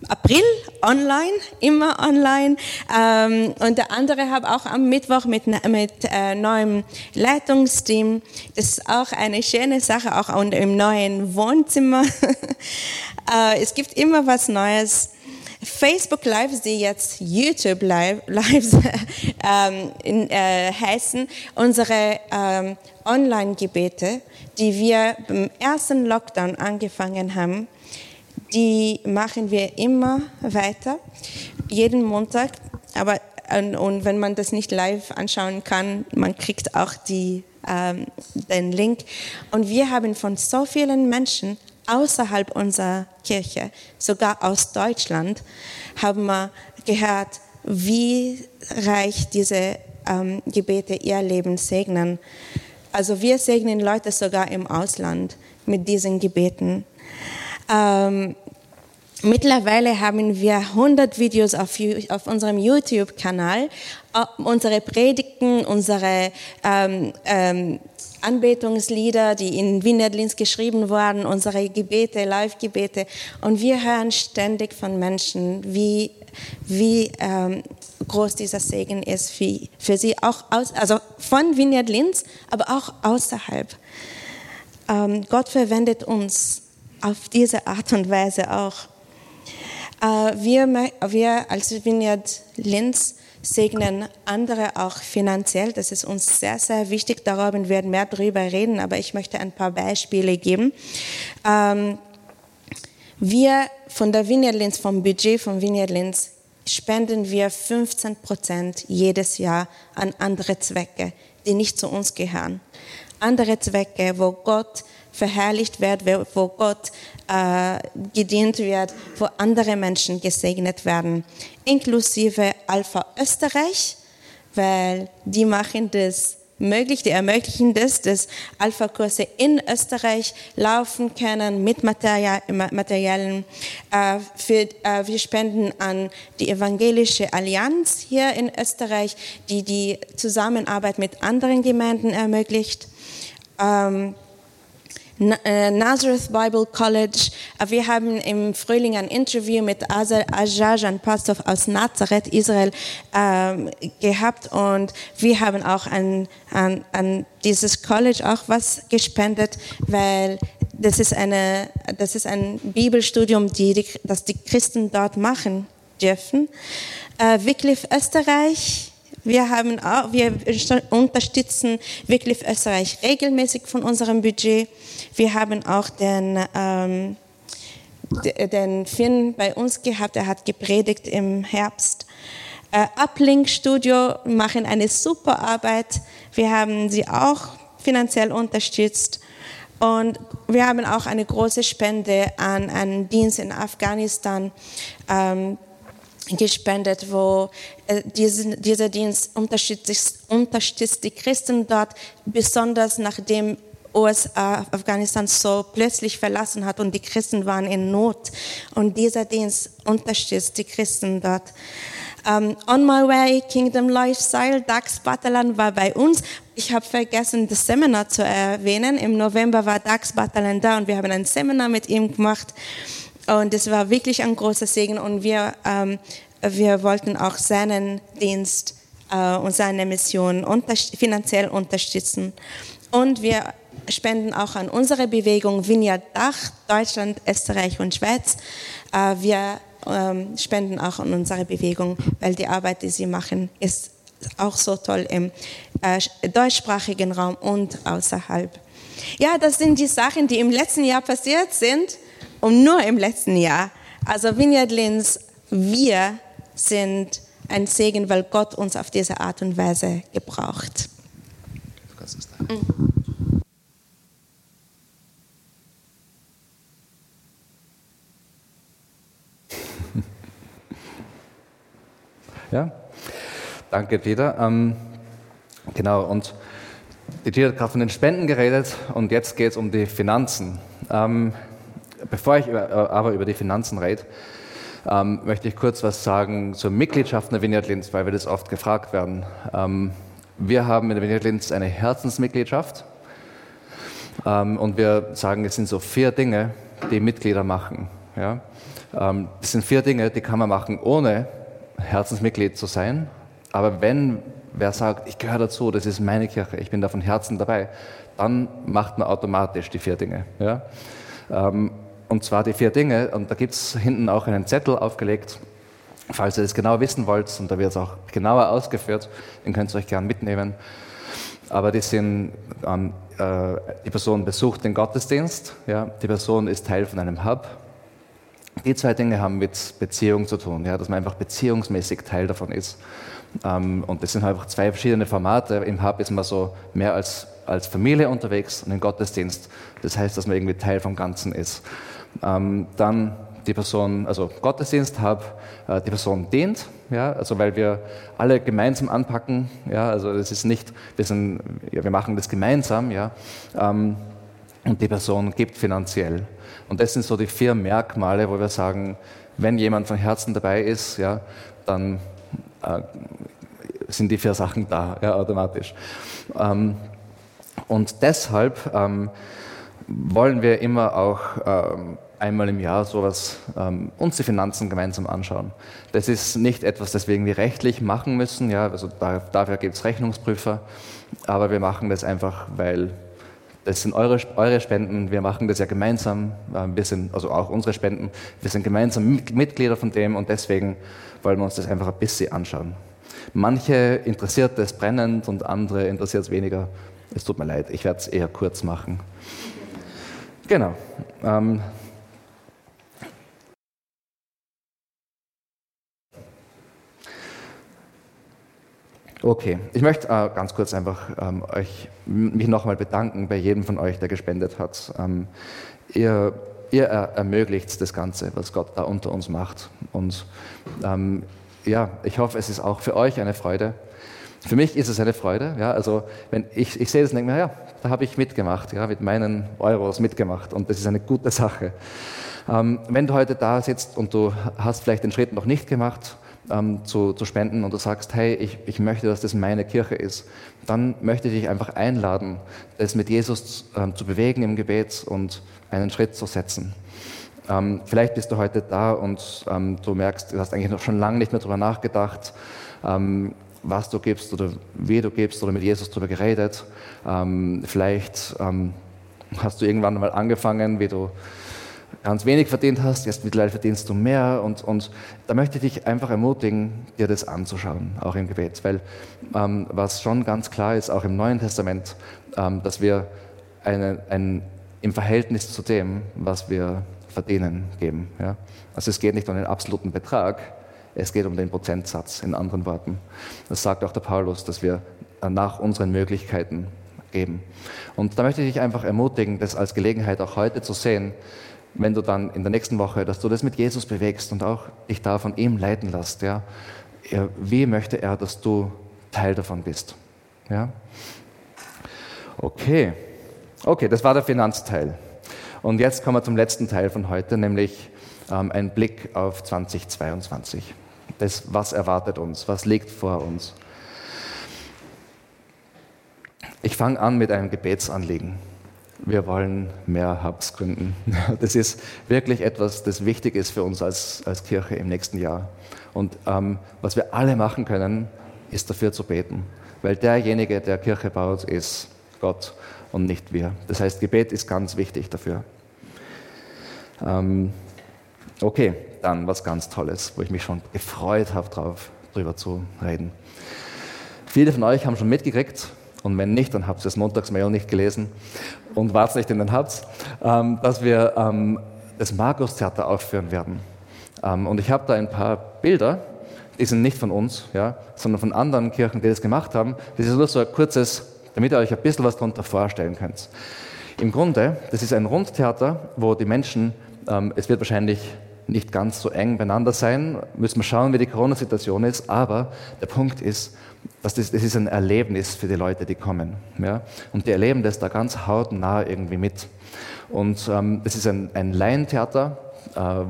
April online, immer online. Ähm, und der andere habe auch am Mittwoch mit, mit äh, neuem Leitungsteam. Das ist auch eine schöne Sache, auch im neuen Wohnzimmer. äh, es gibt immer was Neues. Facebook Lives, die jetzt YouTube Live, Lives ähm, in, äh, heißen, unsere ähm, Online-Gebete, die wir beim ersten Lockdown angefangen haben, die machen wir immer weiter, jeden Montag. Aber und wenn man das nicht live anschauen kann, man kriegt auch die, ähm, den Link. Und wir haben von so vielen Menschen außerhalb unserer Kirche, sogar aus Deutschland, haben wir gehört, wie reich diese ähm, Gebete ihr Leben segnen. Also wir segnen Leute sogar im Ausland mit diesen Gebeten. Ähm, mittlerweile haben wir 100 Videos auf, auf unserem YouTube-Kanal, unsere Predigten, unsere ähm, ähm, Anbetungslieder, die in Wienerlins geschrieben wurden, unsere Gebete, Live-Gebete. Und wir hören ständig von Menschen, wie, wie ähm, groß dieser Segen ist für, für sie, auch aus, also von Vineyard Linz, aber auch außerhalb. Ähm, Gott verwendet uns auf diese Art und Weise auch. Äh, wir, wir als Vineyard Linz segnen andere auch finanziell. Das ist uns sehr, sehr wichtig. Darüber werden mehr darüber reden, aber ich möchte ein paar Beispiele geben. Ähm, wir von der Vineyard Linz, vom Budget von Vineyard Linz, spenden wir 15 Prozent jedes Jahr an andere Zwecke, die nicht zu uns gehören. Andere Zwecke, wo Gott verherrlicht wird, wo Gott äh, gedient wird, wo andere Menschen gesegnet werden, inklusive Alpha Österreich, weil die machen das möglich, die ermöglichen das, dass Alpha-Kurse in Österreich laufen können mit Material, Materialien. Äh, für, äh, wir spenden an die Evangelische Allianz hier in Österreich, die die Zusammenarbeit mit anderen Gemeinden ermöglicht. Ähm, äh, Nazareth Bible College. Äh, wir haben im Frühling ein Interview mit Ajajan Pastor aus Nazareth, Israel, ähm, gehabt und wir haben auch an, an, an dieses College auch was gespendet, weil das ist, eine, das ist ein Bibelstudium, die, die, das die Christen dort machen dürfen. Äh, Wycliffe Österreich, wir, haben auch, wir unterstützen wirklich Österreich regelmäßig von unserem Budget. Wir haben auch den, ähm, den Finn bei uns gehabt, er hat gepredigt im Herbst. Äh, Uplink Studio machen eine super Arbeit. Wir haben sie auch finanziell unterstützt. Und wir haben auch eine große Spende an einen Dienst in Afghanistan ähm, gespendet, wo äh, diesen, dieser Dienst unterstützt, unterstützt die Christen dort, besonders nachdem USA Afghanistan so plötzlich verlassen hat und die Christen waren in Not. Und dieser Dienst unterstützt die Christen dort. Um, on my way, Kingdom Lifestyle, Dax Batalan war bei uns. Ich habe vergessen, das Seminar zu erwähnen. Im November war Dax Batalan da und wir haben ein Seminar mit ihm gemacht. Und es war wirklich ein großer Segen und wir, ähm, wir wollten auch seinen Dienst äh, und seine Mission unter finanziell unterstützen. Und wir spenden auch an unsere Bewegung Vineyard Dach, Deutschland, Österreich und Schweiz. Äh, wir ähm, spenden auch an unsere Bewegung, weil die Arbeit, die sie machen, ist auch so toll im äh, deutschsprachigen Raum und außerhalb. Ja, das sind die Sachen, die im letzten Jahr passiert sind und nur im letzten Jahr. Also Vineyard Linz, wir sind ein Segen, weil Gott uns auf diese Art und Weise gebraucht. Ja? Danke, Peter. Ähm, genau, und die Peter hat gerade von den Spenden geredet und jetzt geht es um die Finanzen. Ähm, bevor ich äh, aber über die Finanzen rede, ähm, möchte ich kurz was sagen zur Mitgliedschaft in der Vineyard Linz, weil wir das oft gefragt werden. Ähm, wir haben in der Vineyard Linz eine Herzensmitgliedschaft ähm, und wir sagen, es sind so vier Dinge, die Mitglieder machen. Ja? Ähm, das sind vier Dinge, die kann man machen, ohne Herzensmitglied zu sein. Aber wenn wer sagt, ich gehöre dazu, das ist meine Kirche, ich bin da von Herzen dabei, dann macht man automatisch die vier Dinge. Ja? Und zwar die vier Dinge, und da gibt es hinten auch einen Zettel aufgelegt, falls ihr das genau wissen wollt, und da wird es auch genauer ausgeführt, den könnt ihr euch gerne mitnehmen. Aber die sind, ähm, äh, die Person besucht den Gottesdienst, ja? die Person ist Teil von einem Hub, die zwei Dinge haben mit Beziehung zu tun, ja, dass man einfach beziehungsmäßig Teil davon ist. Ähm, und das sind einfach zwei verschiedene Formate. Im Hub ist man so mehr als, als Familie unterwegs und im Gottesdienst, das heißt, dass man irgendwie Teil vom Ganzen ist. Ähm, dann die Person, also Gottesdienst, Hub, äh, die Person dient, ja, also weil wir alle gemeinsam anpacken, ja, also das ist nicht, wir, sind, ja, wir machen das gemeinsam, ja, ähm, und die Person gibt finanziell. Und das sind so die vier Merkmale, wo wir sagen, wenn jemand von Herzen dabei ist, ja, dann äh, sind die vier Sachen da, ja, automatisch. Ähm, und deshalb ähm, wollen wir immer auch ähm, einmal im Jahr sowas, ähm, uns die Finanzen gemeinsam anschauen. Das ist nicht etwas, das wir irgendwie rechtlich machen müssen, ja, also da, dafür gibt es Rechnungsprüfer, aber wir machen das einfach, weil das sind eure, eure Spenden, wir machen das ja gemeinsam, ähm, wir sind, also auch unsere Spenden, wir sind gemeinsam Mitglieder von dem und deswegen wollen wir uns das einfach ein bisschen anschauen. Manche interessiert es brennend und andere interessiert es weniger. Es tut mir leid, ich werde es eher kurz machen. Genau. Ähm, Okay, ich möchte äh, ganz kurz einfach ähm, euch, mich nochmal bedanken bei jedem von euch, der gespendet hat. Ähm, ihr, ihr ermöglicht das Ganze, was Gott da unter uns macht. Und ähm, ja, ich hoffe, es ist auch für euch eine Freude. Für mich ist es eine Freude. Ja, also wenn ich, ich sehe das und denke mir, ja, da habe ich mitgemacht, ja, mit meinen Euros mitgemacht und das ist eine gute Sache. Ähm, wenn du heute da sitzt und du hast vielleicht den Schritt noch nicht gemacht, ähm, zu, zu, spenden und du sagst, hey, ich, ich möchte, dass das meine Kirche ist, dann möchte ich dich einfach einladen, das mit Jesus ähm, zu bewegen im Gebet und einen Schritt zu setzen. Ähm, vielleicht bist du heute da und ähm, du merkst, du hast eigentlich noch schon lange nicht mehr darüber nachgedacht, ähm, was du gibst oder wie du gibst oder mit Jesus darüber geredet. Ähm, vielleicht hast du irgendwann mal angefangen, wie du ganz wenig verdient hast, jetzt mittlerweile verdienst du mehr. Und, und da möchte ich dich einfach ermutigen, dir das anzuschauen, auch im Gebet. Weil ähm, was schon ganz klar ist, auch im Neuen Testament, ähm, dass wir eine, ein, im Verhältnis zu dem, was wir verdienen, geben. Ja? Also es geht nicht um den absoluten Betrag, es geht um den Prozentsatz, in anderen Worten. Das sagt auch der Paulus, dass wir nach unseren Möglichkeiten geben. Und da möchte ich dich einfach ermutigen, das als Gelegenheit auch heute zu sehen, wenn du dann in der nächsten Woche, dass du das mit Jesus bewegst und auch dich da von ihm leiten lässt. Ja? Wie möchte er, dass du Teil davon bist? Ja? Okay. Okay, das war der Finanzteil. Und jetzt kommen wir zum letzten Teil von heute, nämlich ähm, ein Blick auf 2022. Das, was erwartet uns? Was liegt vor uns? Ich fange an mit einem Gebetsanliegen. Wir wollen mehr Hubs gründen. Das ist wirklich etwas, das wichtig ist für uns als, als Kirche im nächsten Jahr. Und ähm, was wir alle machen können, ist dafür zu beten. Weil derjenige, der Kirche baut, ist Gott und nicht wir. Das heißt, Gebet ist ganz wichtig dafür. Ähm, okay, dann was ganz Tolles, wo ich mich schon gefreut habe, drauf, drüber zu reden. Viele von euch haben schon mitgekriegt, und wenn nicht, dann habt ihr das Montagsmail nicht gelesen und wartet nicht in den Hubs, ähm, dass wir ähm, das Markus-Theater aufführen werden. Ähm, und ich habe da ein paar Bilder, die sind nicht von uns, ja, sondern von anderen Kirchen, die das gemacht haben. Das ist nur so ein kurzes, damit ihr euch ein bisschen was darunter vorstellen könnt. Im Grunde, das ist ein Rundtheater, wo die Menschen, ähm, es wird wahrscheinlich nicht ganz so eng beieinander sein, müssen wir schauen, wie die Corona-Situation ist, aber der Punkt ist, dass das, das ist ein Erlebnis für die Leute, die kommen. Ja? Und die erleben das da ganz hautnah irgendwie mit. Und ähm, das ist ein, ein Laientheater. Äh,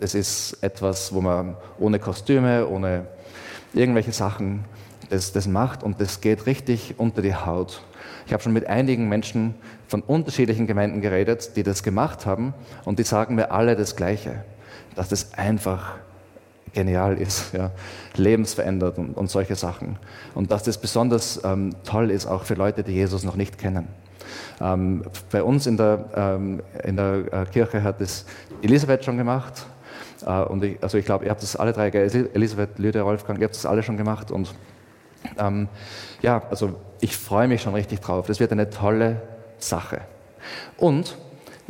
das ist etwas, wo man ohne Kostüme, ohne irgendwelche Sachen das, das macht und das geht richtig unter die Haut. Ich habe schon mit einigen Menschen von unterschiedlichen Gemeinden geredet, die das gemacht haben und die sagen mir alle das Gleiche, dass das einfach genial ist, ja, lebensverändert und, und, solche Sachen. Und dass das besonders ähm, toll ist, auch für Leute, die Jesus noch nicht kennen. Ähm, bei uns in der, ähm, in der äh, Kirche hat es Elisabeth schon gemacht. Äh, und ich, also ich glaube, ihr habt das alle drei, Elisabeth, Lydia, Wolfgang, ihr habt das alle schon gemacht. Und ähm, ja, also ich freue mich schon richtig drauf. Das wird eine tolle Sache. Und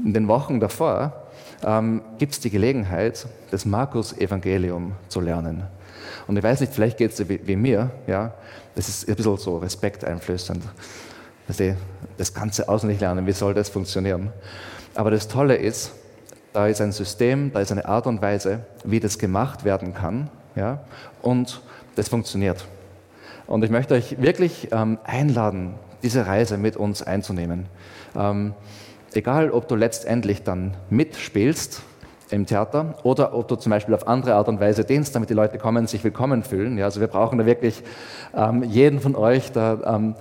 in den Wochen davor ähm, gibt es die Gelegenheit, das Markus-Evangelium zu lernen. Und ich weiß nicht, vielleicht geht es wie, wie, mir, ja, das ist ein bisschen so respekteinflößend. Also das Ganze auswendig lernen, wie soll das funktionieren? Aber das Tolle ist, da ist ein System, da ist eine Art und Weise, wie das gemacht werden kann, ja, und das funktioniert. Und ich möchte euch wirklich ähm, einladen, diese Reise mit uns einzunehmen. Ähm, egal ob du letztendlich dann mitspielst im Theater oder ob du zum Beispiel auf andere Art und Weise dienst, damit die Leute kommen, sich willkommen fühlen. Ja, also wir brauchen da wirklich ähm, jeden von euch. Da, ähm,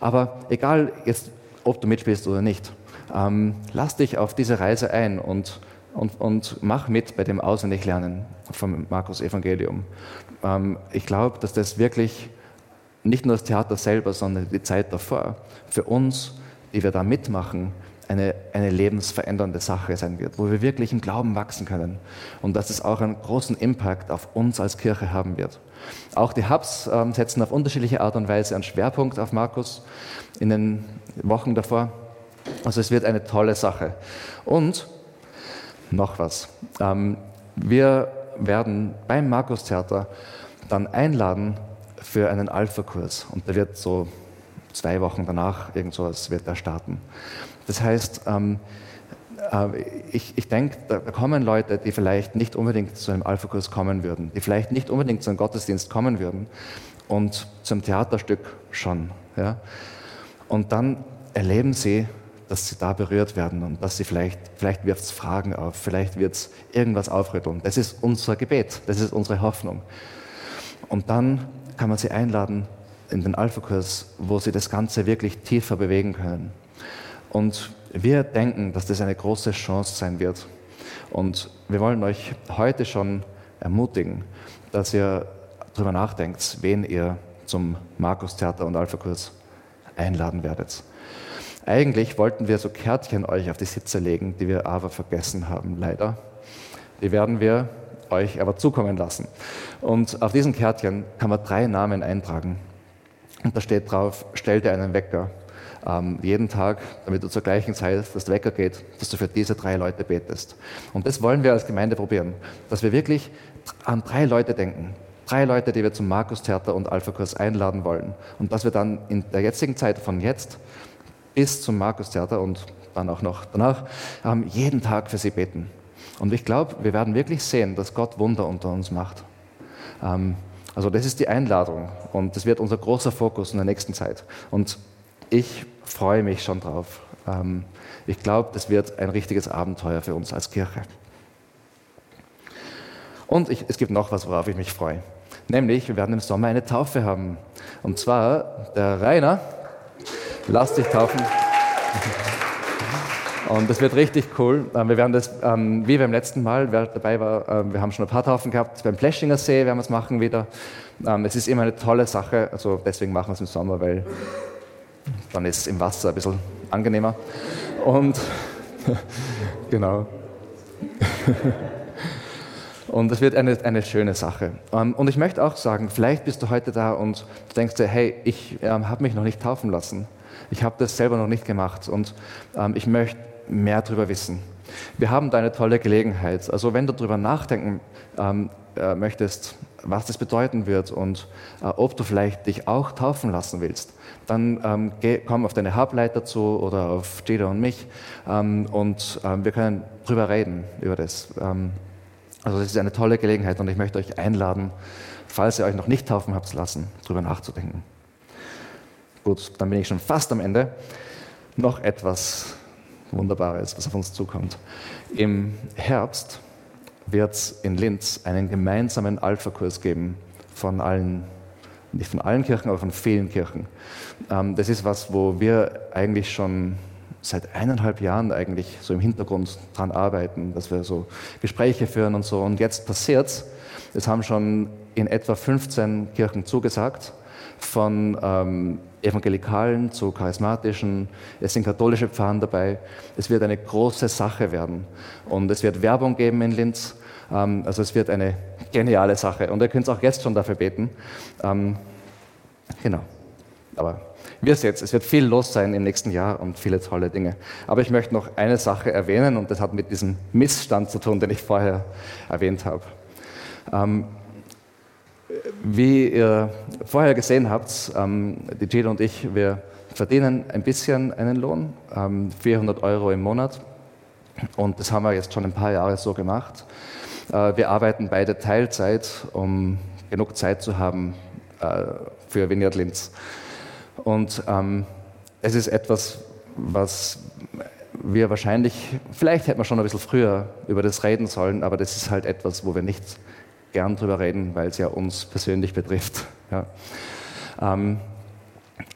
aber egal jetzt, ob du mitspielst oder nicht, ähm, lass dich auf diese Reise ein und, und, und mach mit bei dem Auswendiglernen vom Markus Evangelium. Ähm, ich glaube, dass das wirklich nicht nur das Theater selber, sondern die Zeit davor für uns, die wir da mitmachen, eine, eine lebensverändernde Sache sein wird, wo wir wirklich im Glauben wachsen können und dass es auch einen großen Impact auf uns als Kirche haben wird. Auch die Hubs ähm, setzen auf unterschiedliche Art und Weise einen Schwerpunkt auf Markus in den Wochen davor. Also es wird eine tolle Sache. Und noch was. Ähm, wir werden beim Markus Theater dann einladen für einen Alpha-Kurs und der wird so zwei Wochen danach irgend sowas wird er starten. Das heißt, ähm, äh, ich, ich denke, da kommen Leute, die vielleicht nicht unbedingt zu einem Alpha-Kurs kommen würden, die vielleicht nicht unbedingt zu einem Gottesdienst kommen würden und zum Theaterstück schon. Ja? Und dann erleben sie, dass sie da berührt werden und dass sie vielleicht, vielleicht wirft es Fragen auf, vielleicht wird es irgendwas aufrütteln. Das ist unser Gebet, das ist unsere Hoffnung. Und dann kann man sie einladen in den Alpha-Kurs, wo sie das Ganze wirklich tiefer bewegen können. Und wir denken, dass das eine große Chance sein wird. Und wir wollen euch heute schon ermutigen, dass ihr darüber nachdenkt, wen ihr zum Markus Theater und Alpha-Kurs einladen werdet. Eigentlich wollten wir so Kärtchen euch auf die Sitze legen, die wir aber vergessen haben, leider. Die werden wir euch aber zukommen lassen. Und auf diesen Kärtchen kann man drei Namen eintragen. Und da steht drauf, stell dir einen Wecker ähm, jeden Tag, damit du zur gleichen Zeit, dass der Wecker geht, dass du für diese drei Leute betest. Und das wollen wir als Gemeinde probieren, dass wir wirklich an drei Leute denken. Drei Leute, die wir zum Markus-Theater und Alpha-Kurs einladen wollen. Und dass wir dann in der jetzigen Zeit von jetzt bis zum Markus-Theater und dann auch noch danach, ähm, jeden Tag für sie beten. Und ich glaube, wir werden wirklich sehen, dass Gott Wunder unter uns macht. Ähm, also das ist die Einladung und das wird unser großer Fokus in der nächsten Zeit. Und ich freue mich schon drauf. Ähm, ich glaube, das wird ein richtiges Abenteuer für uns als Kirche. Und ich, es gibt noch was, worauf ich mich freue. Nämlich, wir werden im Sommer eine Taufe haben. Und zwar der Rainer, lass dich taufen. Und das wird richtig cool. Ähm, wir werden das, ähm, wie beim letzten Mal, wer dabei war, wir haben schon ein paar Taufen gehabt. Beim Pleschinger See werden wir es machen wieder. Es ist immer eine tolle Sache. Also deswegen machen wir es im Sommer, weil dann ist es im Wasser ein bisschen angenehmer. Und genau. Und es wird eine, eine schöne Sache. Und ich möchte auch sagen, vielleicht bist du heute da und denkst dir, hey, ich ähm, habe mich noch nicht taufen lassen. Ich habe das selber noch nicht gemacht und ähm, ich möchte mehr darüber wissen. Wir haben da eine tolle Gelegenheit. Also wenn du darüber nachdenken ähm, äh, möchtest, was das bedeuten wird und äh, ob du vielleicht dich auch taufen lassen willst, dann ähm, geh, komm auf deine Halbleiter zu oder auf Jada und mich ähm, und ähm, wir können darüber reden, über das. Ähm, also das ist eine tolle Gelegenheit und ich möchte euch einladen, falls ihr euch noch nicht taufen habt lassen, darüber nachzudenken. Gut, dann bin ich schon fast am Ende. Noch etwas Wunderbares, was auf uns zukommt. Im Herbst wird es in Linz einen gemeinsamen Alpha-Kurs geben von allen, nicht von allen Kirchen, aber von vielen Kirchen. Ähm, das ist was, wo wir eigentlich schon seit eineinhalb Jahren eigentlich so im Hintergrund dran arbeiten, dass wir so Gespräche führen und so. Und jetzt passiert's. Es haben schon in etwa 15 Kirchen zugesagt von ähm, evangelikalen zu charismatischen, es sind katholische Pfarren dabei. Es wird eine große Sache werden. Und es wird Werbung geben in Linz. Ähm, also es wird eine geniale Sache. Und ihr könnt auch jetzt schon dafür beten. Ähm, genau. Aber wir es, es wird viel los sein im nächsten Jahr und viele tolle Dinge. Aber ich möchte noch eine Sache erwähnen und das hat mit diesem Missstand zu tun, den ich vorher erwähnt habe. Ähm, wie ihr vorher gesehen habt, ähm, die Jill und ich, wir verdienen ein bisschen einen Lohn, ähm, 400 Euro im Monat. Und das haben wir jetzt schon ein paar Jahre so gemacht. Äh, wir arbeiten beide Teilzeit, um genug Zeit zu haben äh, für Vineyard Linz. Und ähm, es ist etwas, was wir wahrscheinlich, vielleicht hätten wir schon ein bisschen früher über das reden sollen, aber das ist halt etwas, wo wir nicht gern drüber reden, weil es ja uns persönlich betrifft. Ja. Ähm,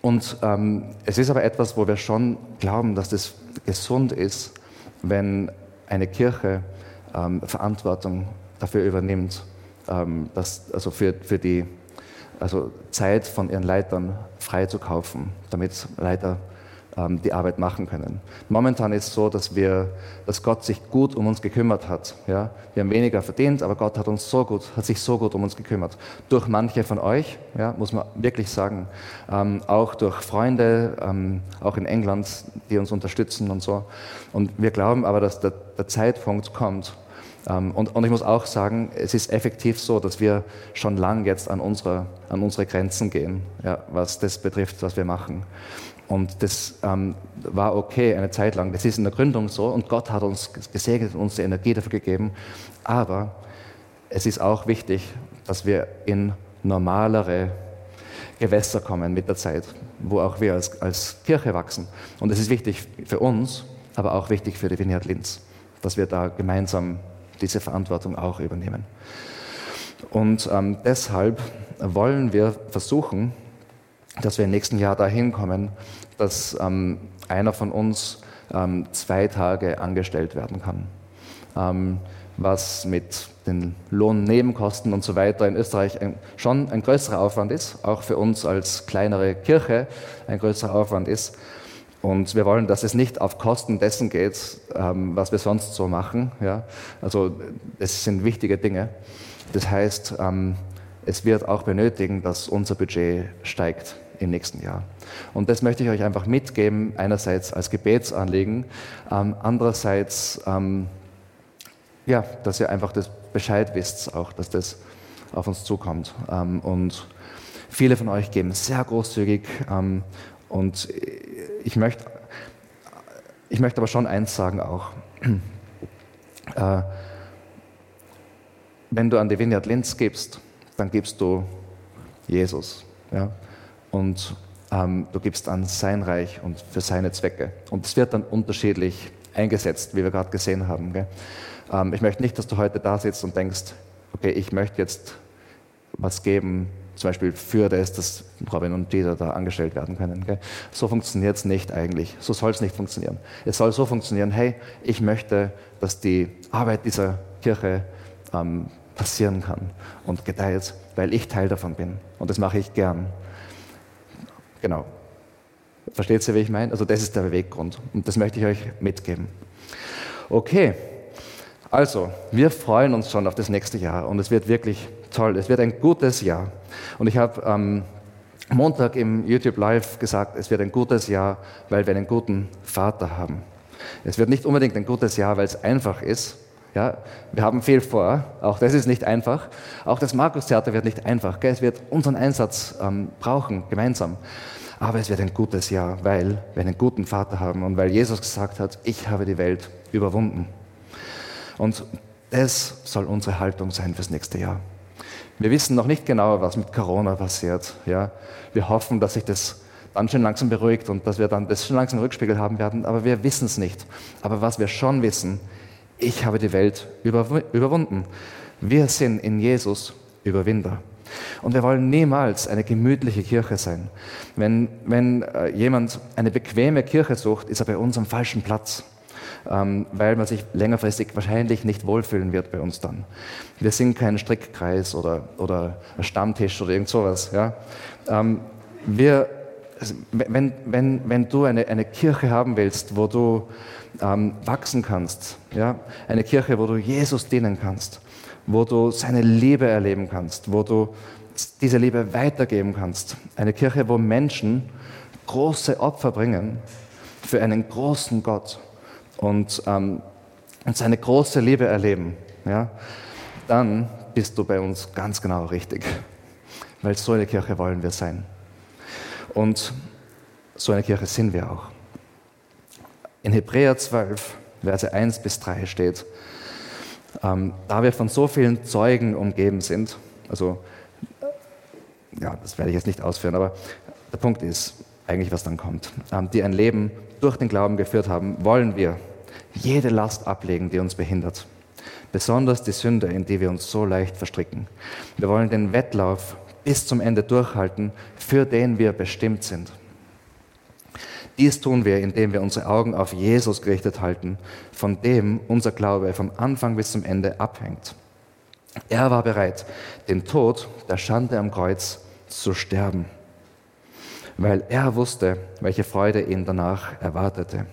und ähm, es ist aber etwas, wo wir schon glauben, dass das gesund ist, wenn eine Kirche ähm, Verantwortung dafür übernimmt, ähm, dass, also für, für die also Zeit von ihren Leitern freizukaufen, damit Leiter ähm, die Arbeit machen können. Momentan ist es so, dass, wir, dass Gott sich gut um uns gekümmert hat. Ja? Wir haben weniger verdient, aber Gott hat, uns so gut, hat sich so gut um uns gekümmert. Durch manche von euch, ja, muss man wirklich sagen, ähm, auch durch Freunde, ähm, auch in England, die uns unterstützen und so. Und wir glauben aber, dass der, der Zeitpunkt kommt, ähm, und, und, ich muss auch sagen, es ist effektiv so, dass wir schon lang jetzt an unsere, an unsere Grenzen gehen, ja, was das betrifft, was wir machen. Und das ähm, war okay eine Zeit lang. Das ist in der Gründung so und Gott hat uns gesegnet und uns die Energie dafür gegeben. Aber es ist auch wichtig, dass wir in normalere Gewässer kommen mit der Zeit, wo auch wir als, als Kirche wachsen. Und es ist wichtig für uns, aber auch wichtig für die Vineyard Linz, dass wir da gemeinsam diese Verantwortung auch übernehmen. Und ähm, deshalb wollen wir versuchen, dass wir im nächsten Jahr dahin kommen, dass ähm, einer von uns ähm, zwei Tage angestellt werden kann. Ähm, was mit den Lohnnebenkosten und so weiter in Österreich ein, schon ein größerer Aufwand ist, auch für uns als kleinere Kirche ein größerer Aufwand ist. Und wir wollen, dass es nicht auf Kosten dessen geht, ähm, was wir sonst so machen. Ja? Also es sind wichtige Dinge. Das heißt, ähm, es wird auch benötigen, dass unser Budget steigt im nächsten Jahr. Und das möchte ich euch einfach mitgeben, einerseits als Gebetsanliegen, ähm, andererseits, ähm, ja, dass ihr einfach das Bescheid wisst, auch, dass das auf uns zukommt. Ähm, und viele von euch geben sehr großzügig ähm, und ich möchte ich möchte aber schon eins sagen auch. Äh, wenn du an die Vineyard Linz gibst, dann gibst du Jesus. Ja? Und ähm, du gibst an sein Reich und für seine Zwecke. Und es wird dann unterschiedlich eingesetzt, wie wir gerade gesehen haben. Ähm, ich möchte nicht, dass du heute da sitzt und denkst, okay, ich möchte jetzt was geben, zum Beispiel für das, dass Robin und Dieter da angestellt werden können. Gell? So funktioniert es nicht eigentlich. So soll es nicht funktionieren. Es soll so funktionieren, hey, ich möchte, dass die Arbeit dieser Kirche ähm, passieren kann und gedeiht, weil ich Teil davon bin. Und das mache ich gern. Genau. Versteht ihr, wie ich meine? Also das ist der Beweggrund. Und das möchte ich euch mitgeben. Okay. Also, wir freuen uns schon auf das nächste Jahr und es wird wirklich toll. Es wird ein gutes Jahr. Und ich habe am Montag im YouTube Live gesagt, es wird ein gutes Jahr, weil wir einen guten Vater haben. Es wird nicht unbedingt ein gutes Jahr, weil es einfach ist. Ja, wir haben viel vor, auch das ist nicht einfach. Auch das Markus-Theater wird nicht einfach. Gell? Es wird unseren Einsatz ähm, brauchen, gemeinsam. Aber es wird ein gutes Jahr, weil wir einen guten Vater haben und weil Jesus gesagt hat, ich habe die Welt überwunden. Und das soll unsere Haltung sein fürs nächste Jahr. Wir wissen noch nicht genau, was mit Corona passiert. Ja? Wir hoffen, dass sich das dann schon langsam beruhigt und dass wir dann das schon langsam Rückspiegel haben werden, aber wir wissen es nicht. Aber was wir schon wissen, ich habe die Welt überwunden. Wir sind in Jesus Überwinder. Und wir wollen niemals eine gemütliche Kirche sein. Wenn, wenn äh, jemand eine bequeme Kirche sucht, ist er bei uns am falschen Platz ähm, weil man sich längerfristig wahrscheinlich nicht wohlfühlen wird bei uns dann. Wir sind kein Strickkreis oder, oder Stammtisch oder irgend sowas. Ja? Ähm, wir, wenn, wenn, wenn du eine, eine Kirche haben willst, wo du ähm, wachsen kannst, ja? eine Kirche, wo du Jesus dienen kannst, wo du seine Liebe erleben kannst, wo du diese Liebe weitergeben kannst, eine Kirche, wo Menschen große Opfer bringen für einen großen Gott, und, ähm, und seine große Liebe erleben, ja, dann bist du bei uns ganz genau richtig. Weil so eine Kirche wollen wir sein. Und so eine Kirche sind wir auch. In Hebräer 12, Verse 1 bis 3 steht, ähm, da wir von so vielen Zeugen umgeben sind, also, ja, das werde ich jetzt nicht ausführen, aber der Punkt ist eigentlich, was dann kommt, ähm, die ein Leben durch den Glauben geführt haben, wollen wir jede Last ablegen, die uns behindert. Besonders die Sünde, in die wir uns so leicht verstricken. Wir wollen den Wettlauf bis zum Ende durchhalten, für den wir bestimmt sind. Dies tun wir, indem wir unsere Augen auf Jesus gerichtet halten, von dem unser Glaube vom Anfang bis zum Ende abhängt. Er war bereit, den Tod der Schande am Kreuz zu sterben weil er wusste, welche Freude ihn danach erwartete.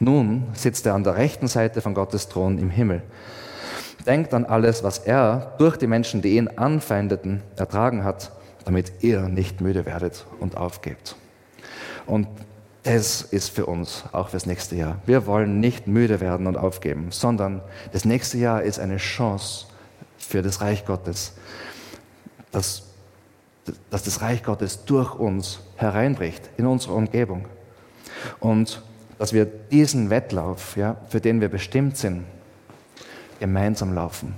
Nun sitzt er an der rechten Seite von Gottes Thron im Himmel. Denkt an alles, was er durch die Menschen, die ihn anfeindeten, ertragen hat, damit ihr nicht müde werdet und aufgebt. Und das ist für uns auch fürs nächste Jahr. Wir wollen nicht müde werden und aufgeben, sondern das nächste Jahr ist eine Chance für das Reich Gottes, das dass das Reich Gottes durch uns hereinbricht in unsere Umgebung. Und dass wir diesen Wettlauf, ja, für den wir bestimmt sind, gemeinsam laufen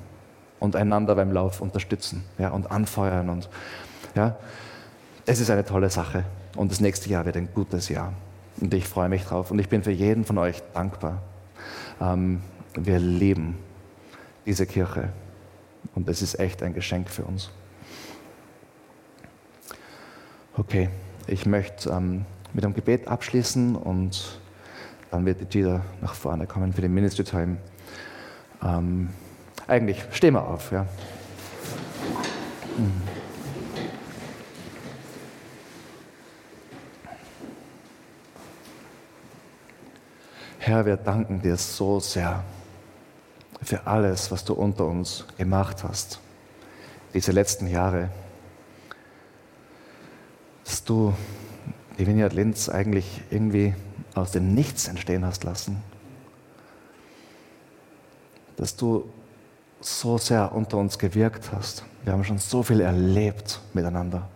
und einander beim Lauf unterstützen ja, und anfeuern. Und, ja, es ist eine tolle Sache. Und das nächste Jahr wird ein gutes Jahr. Und ich freue mich drauf. Und ich bin für jeden von euch dankbar. Ähm, wir lieben diese Kirche. Und es ist echt ein Geschenk für uns. Okay, ich möchte ähm, mit einem Gebet abschließen und dann wird die Gita nach vorne kommen für den Ministry Time. Ähm, eigentlich stehen wir auf. Ja. Mhm. Herr, wir danken dir so sehr für alles, was du unter uns gemacht hast, diese letzten Jahre dass du die Vineyard Linz eigentlich irgendwie aus dem Nichts entstehen hast lassen. Dass du so sehr unter uns gewirkt hast. Wir haben schon so viel erlebt miteinander.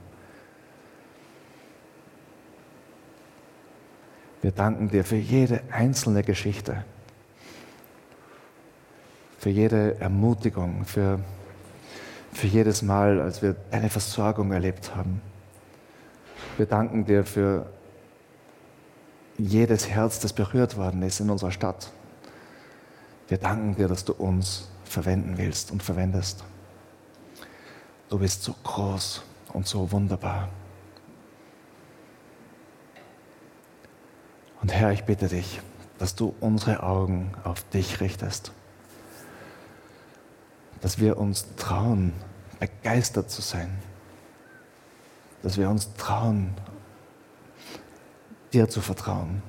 Wir danken dir für jede einzelne Geschichte, für jede Ermutigung, für, für jedes Mal, als wir deine Versorgung erlebt haben. Wir danken dir für jedes Herz, das berührt worden ist in unserer Stadt. Wir danken dir, dass du uns verwenden willst und verwendest. Du bist so groß und so wunderbar. Und Herr, ich bitte dich, dass du unsere Augen auf dich richtest. Dass wir uns trauen, begeistert zu sein. Dass wir uns trauen, dir zu vertrauen.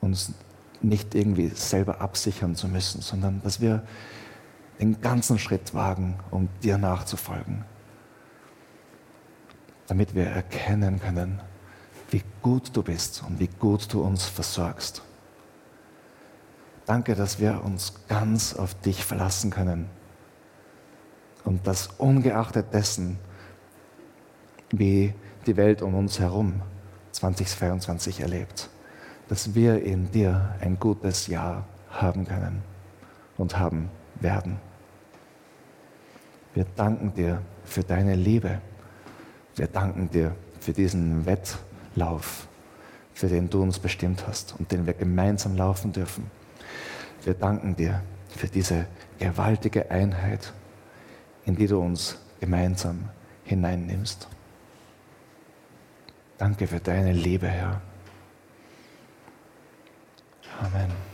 Uns nicht irgendwie selber absichern zu müssen, sondern dass wir den ganzen Schritt wagen, um dir nachzufolgen. Damit wir erkennen können, wie gut du bist und wie gut du uns versorgst. Danke, dass wir uns ganz auf dich verlassen können und das ungeachtet dessen, wie die Welt um uns herum 2022 erlebt, dass wir in dir ein gutes Jahr haben können und haben werden. Wir danken dir für deine Liebe. Wir danken dir für diesen Wettbewerb Lauf, für den du uns bestimmt hast und den wir gemeinsam laufen dürfen. Wir danken dir für diese gewaltige Einheit, in die du uns gemeinsam hineinnimmst. Danke für deine Liebe, Herr. Amen.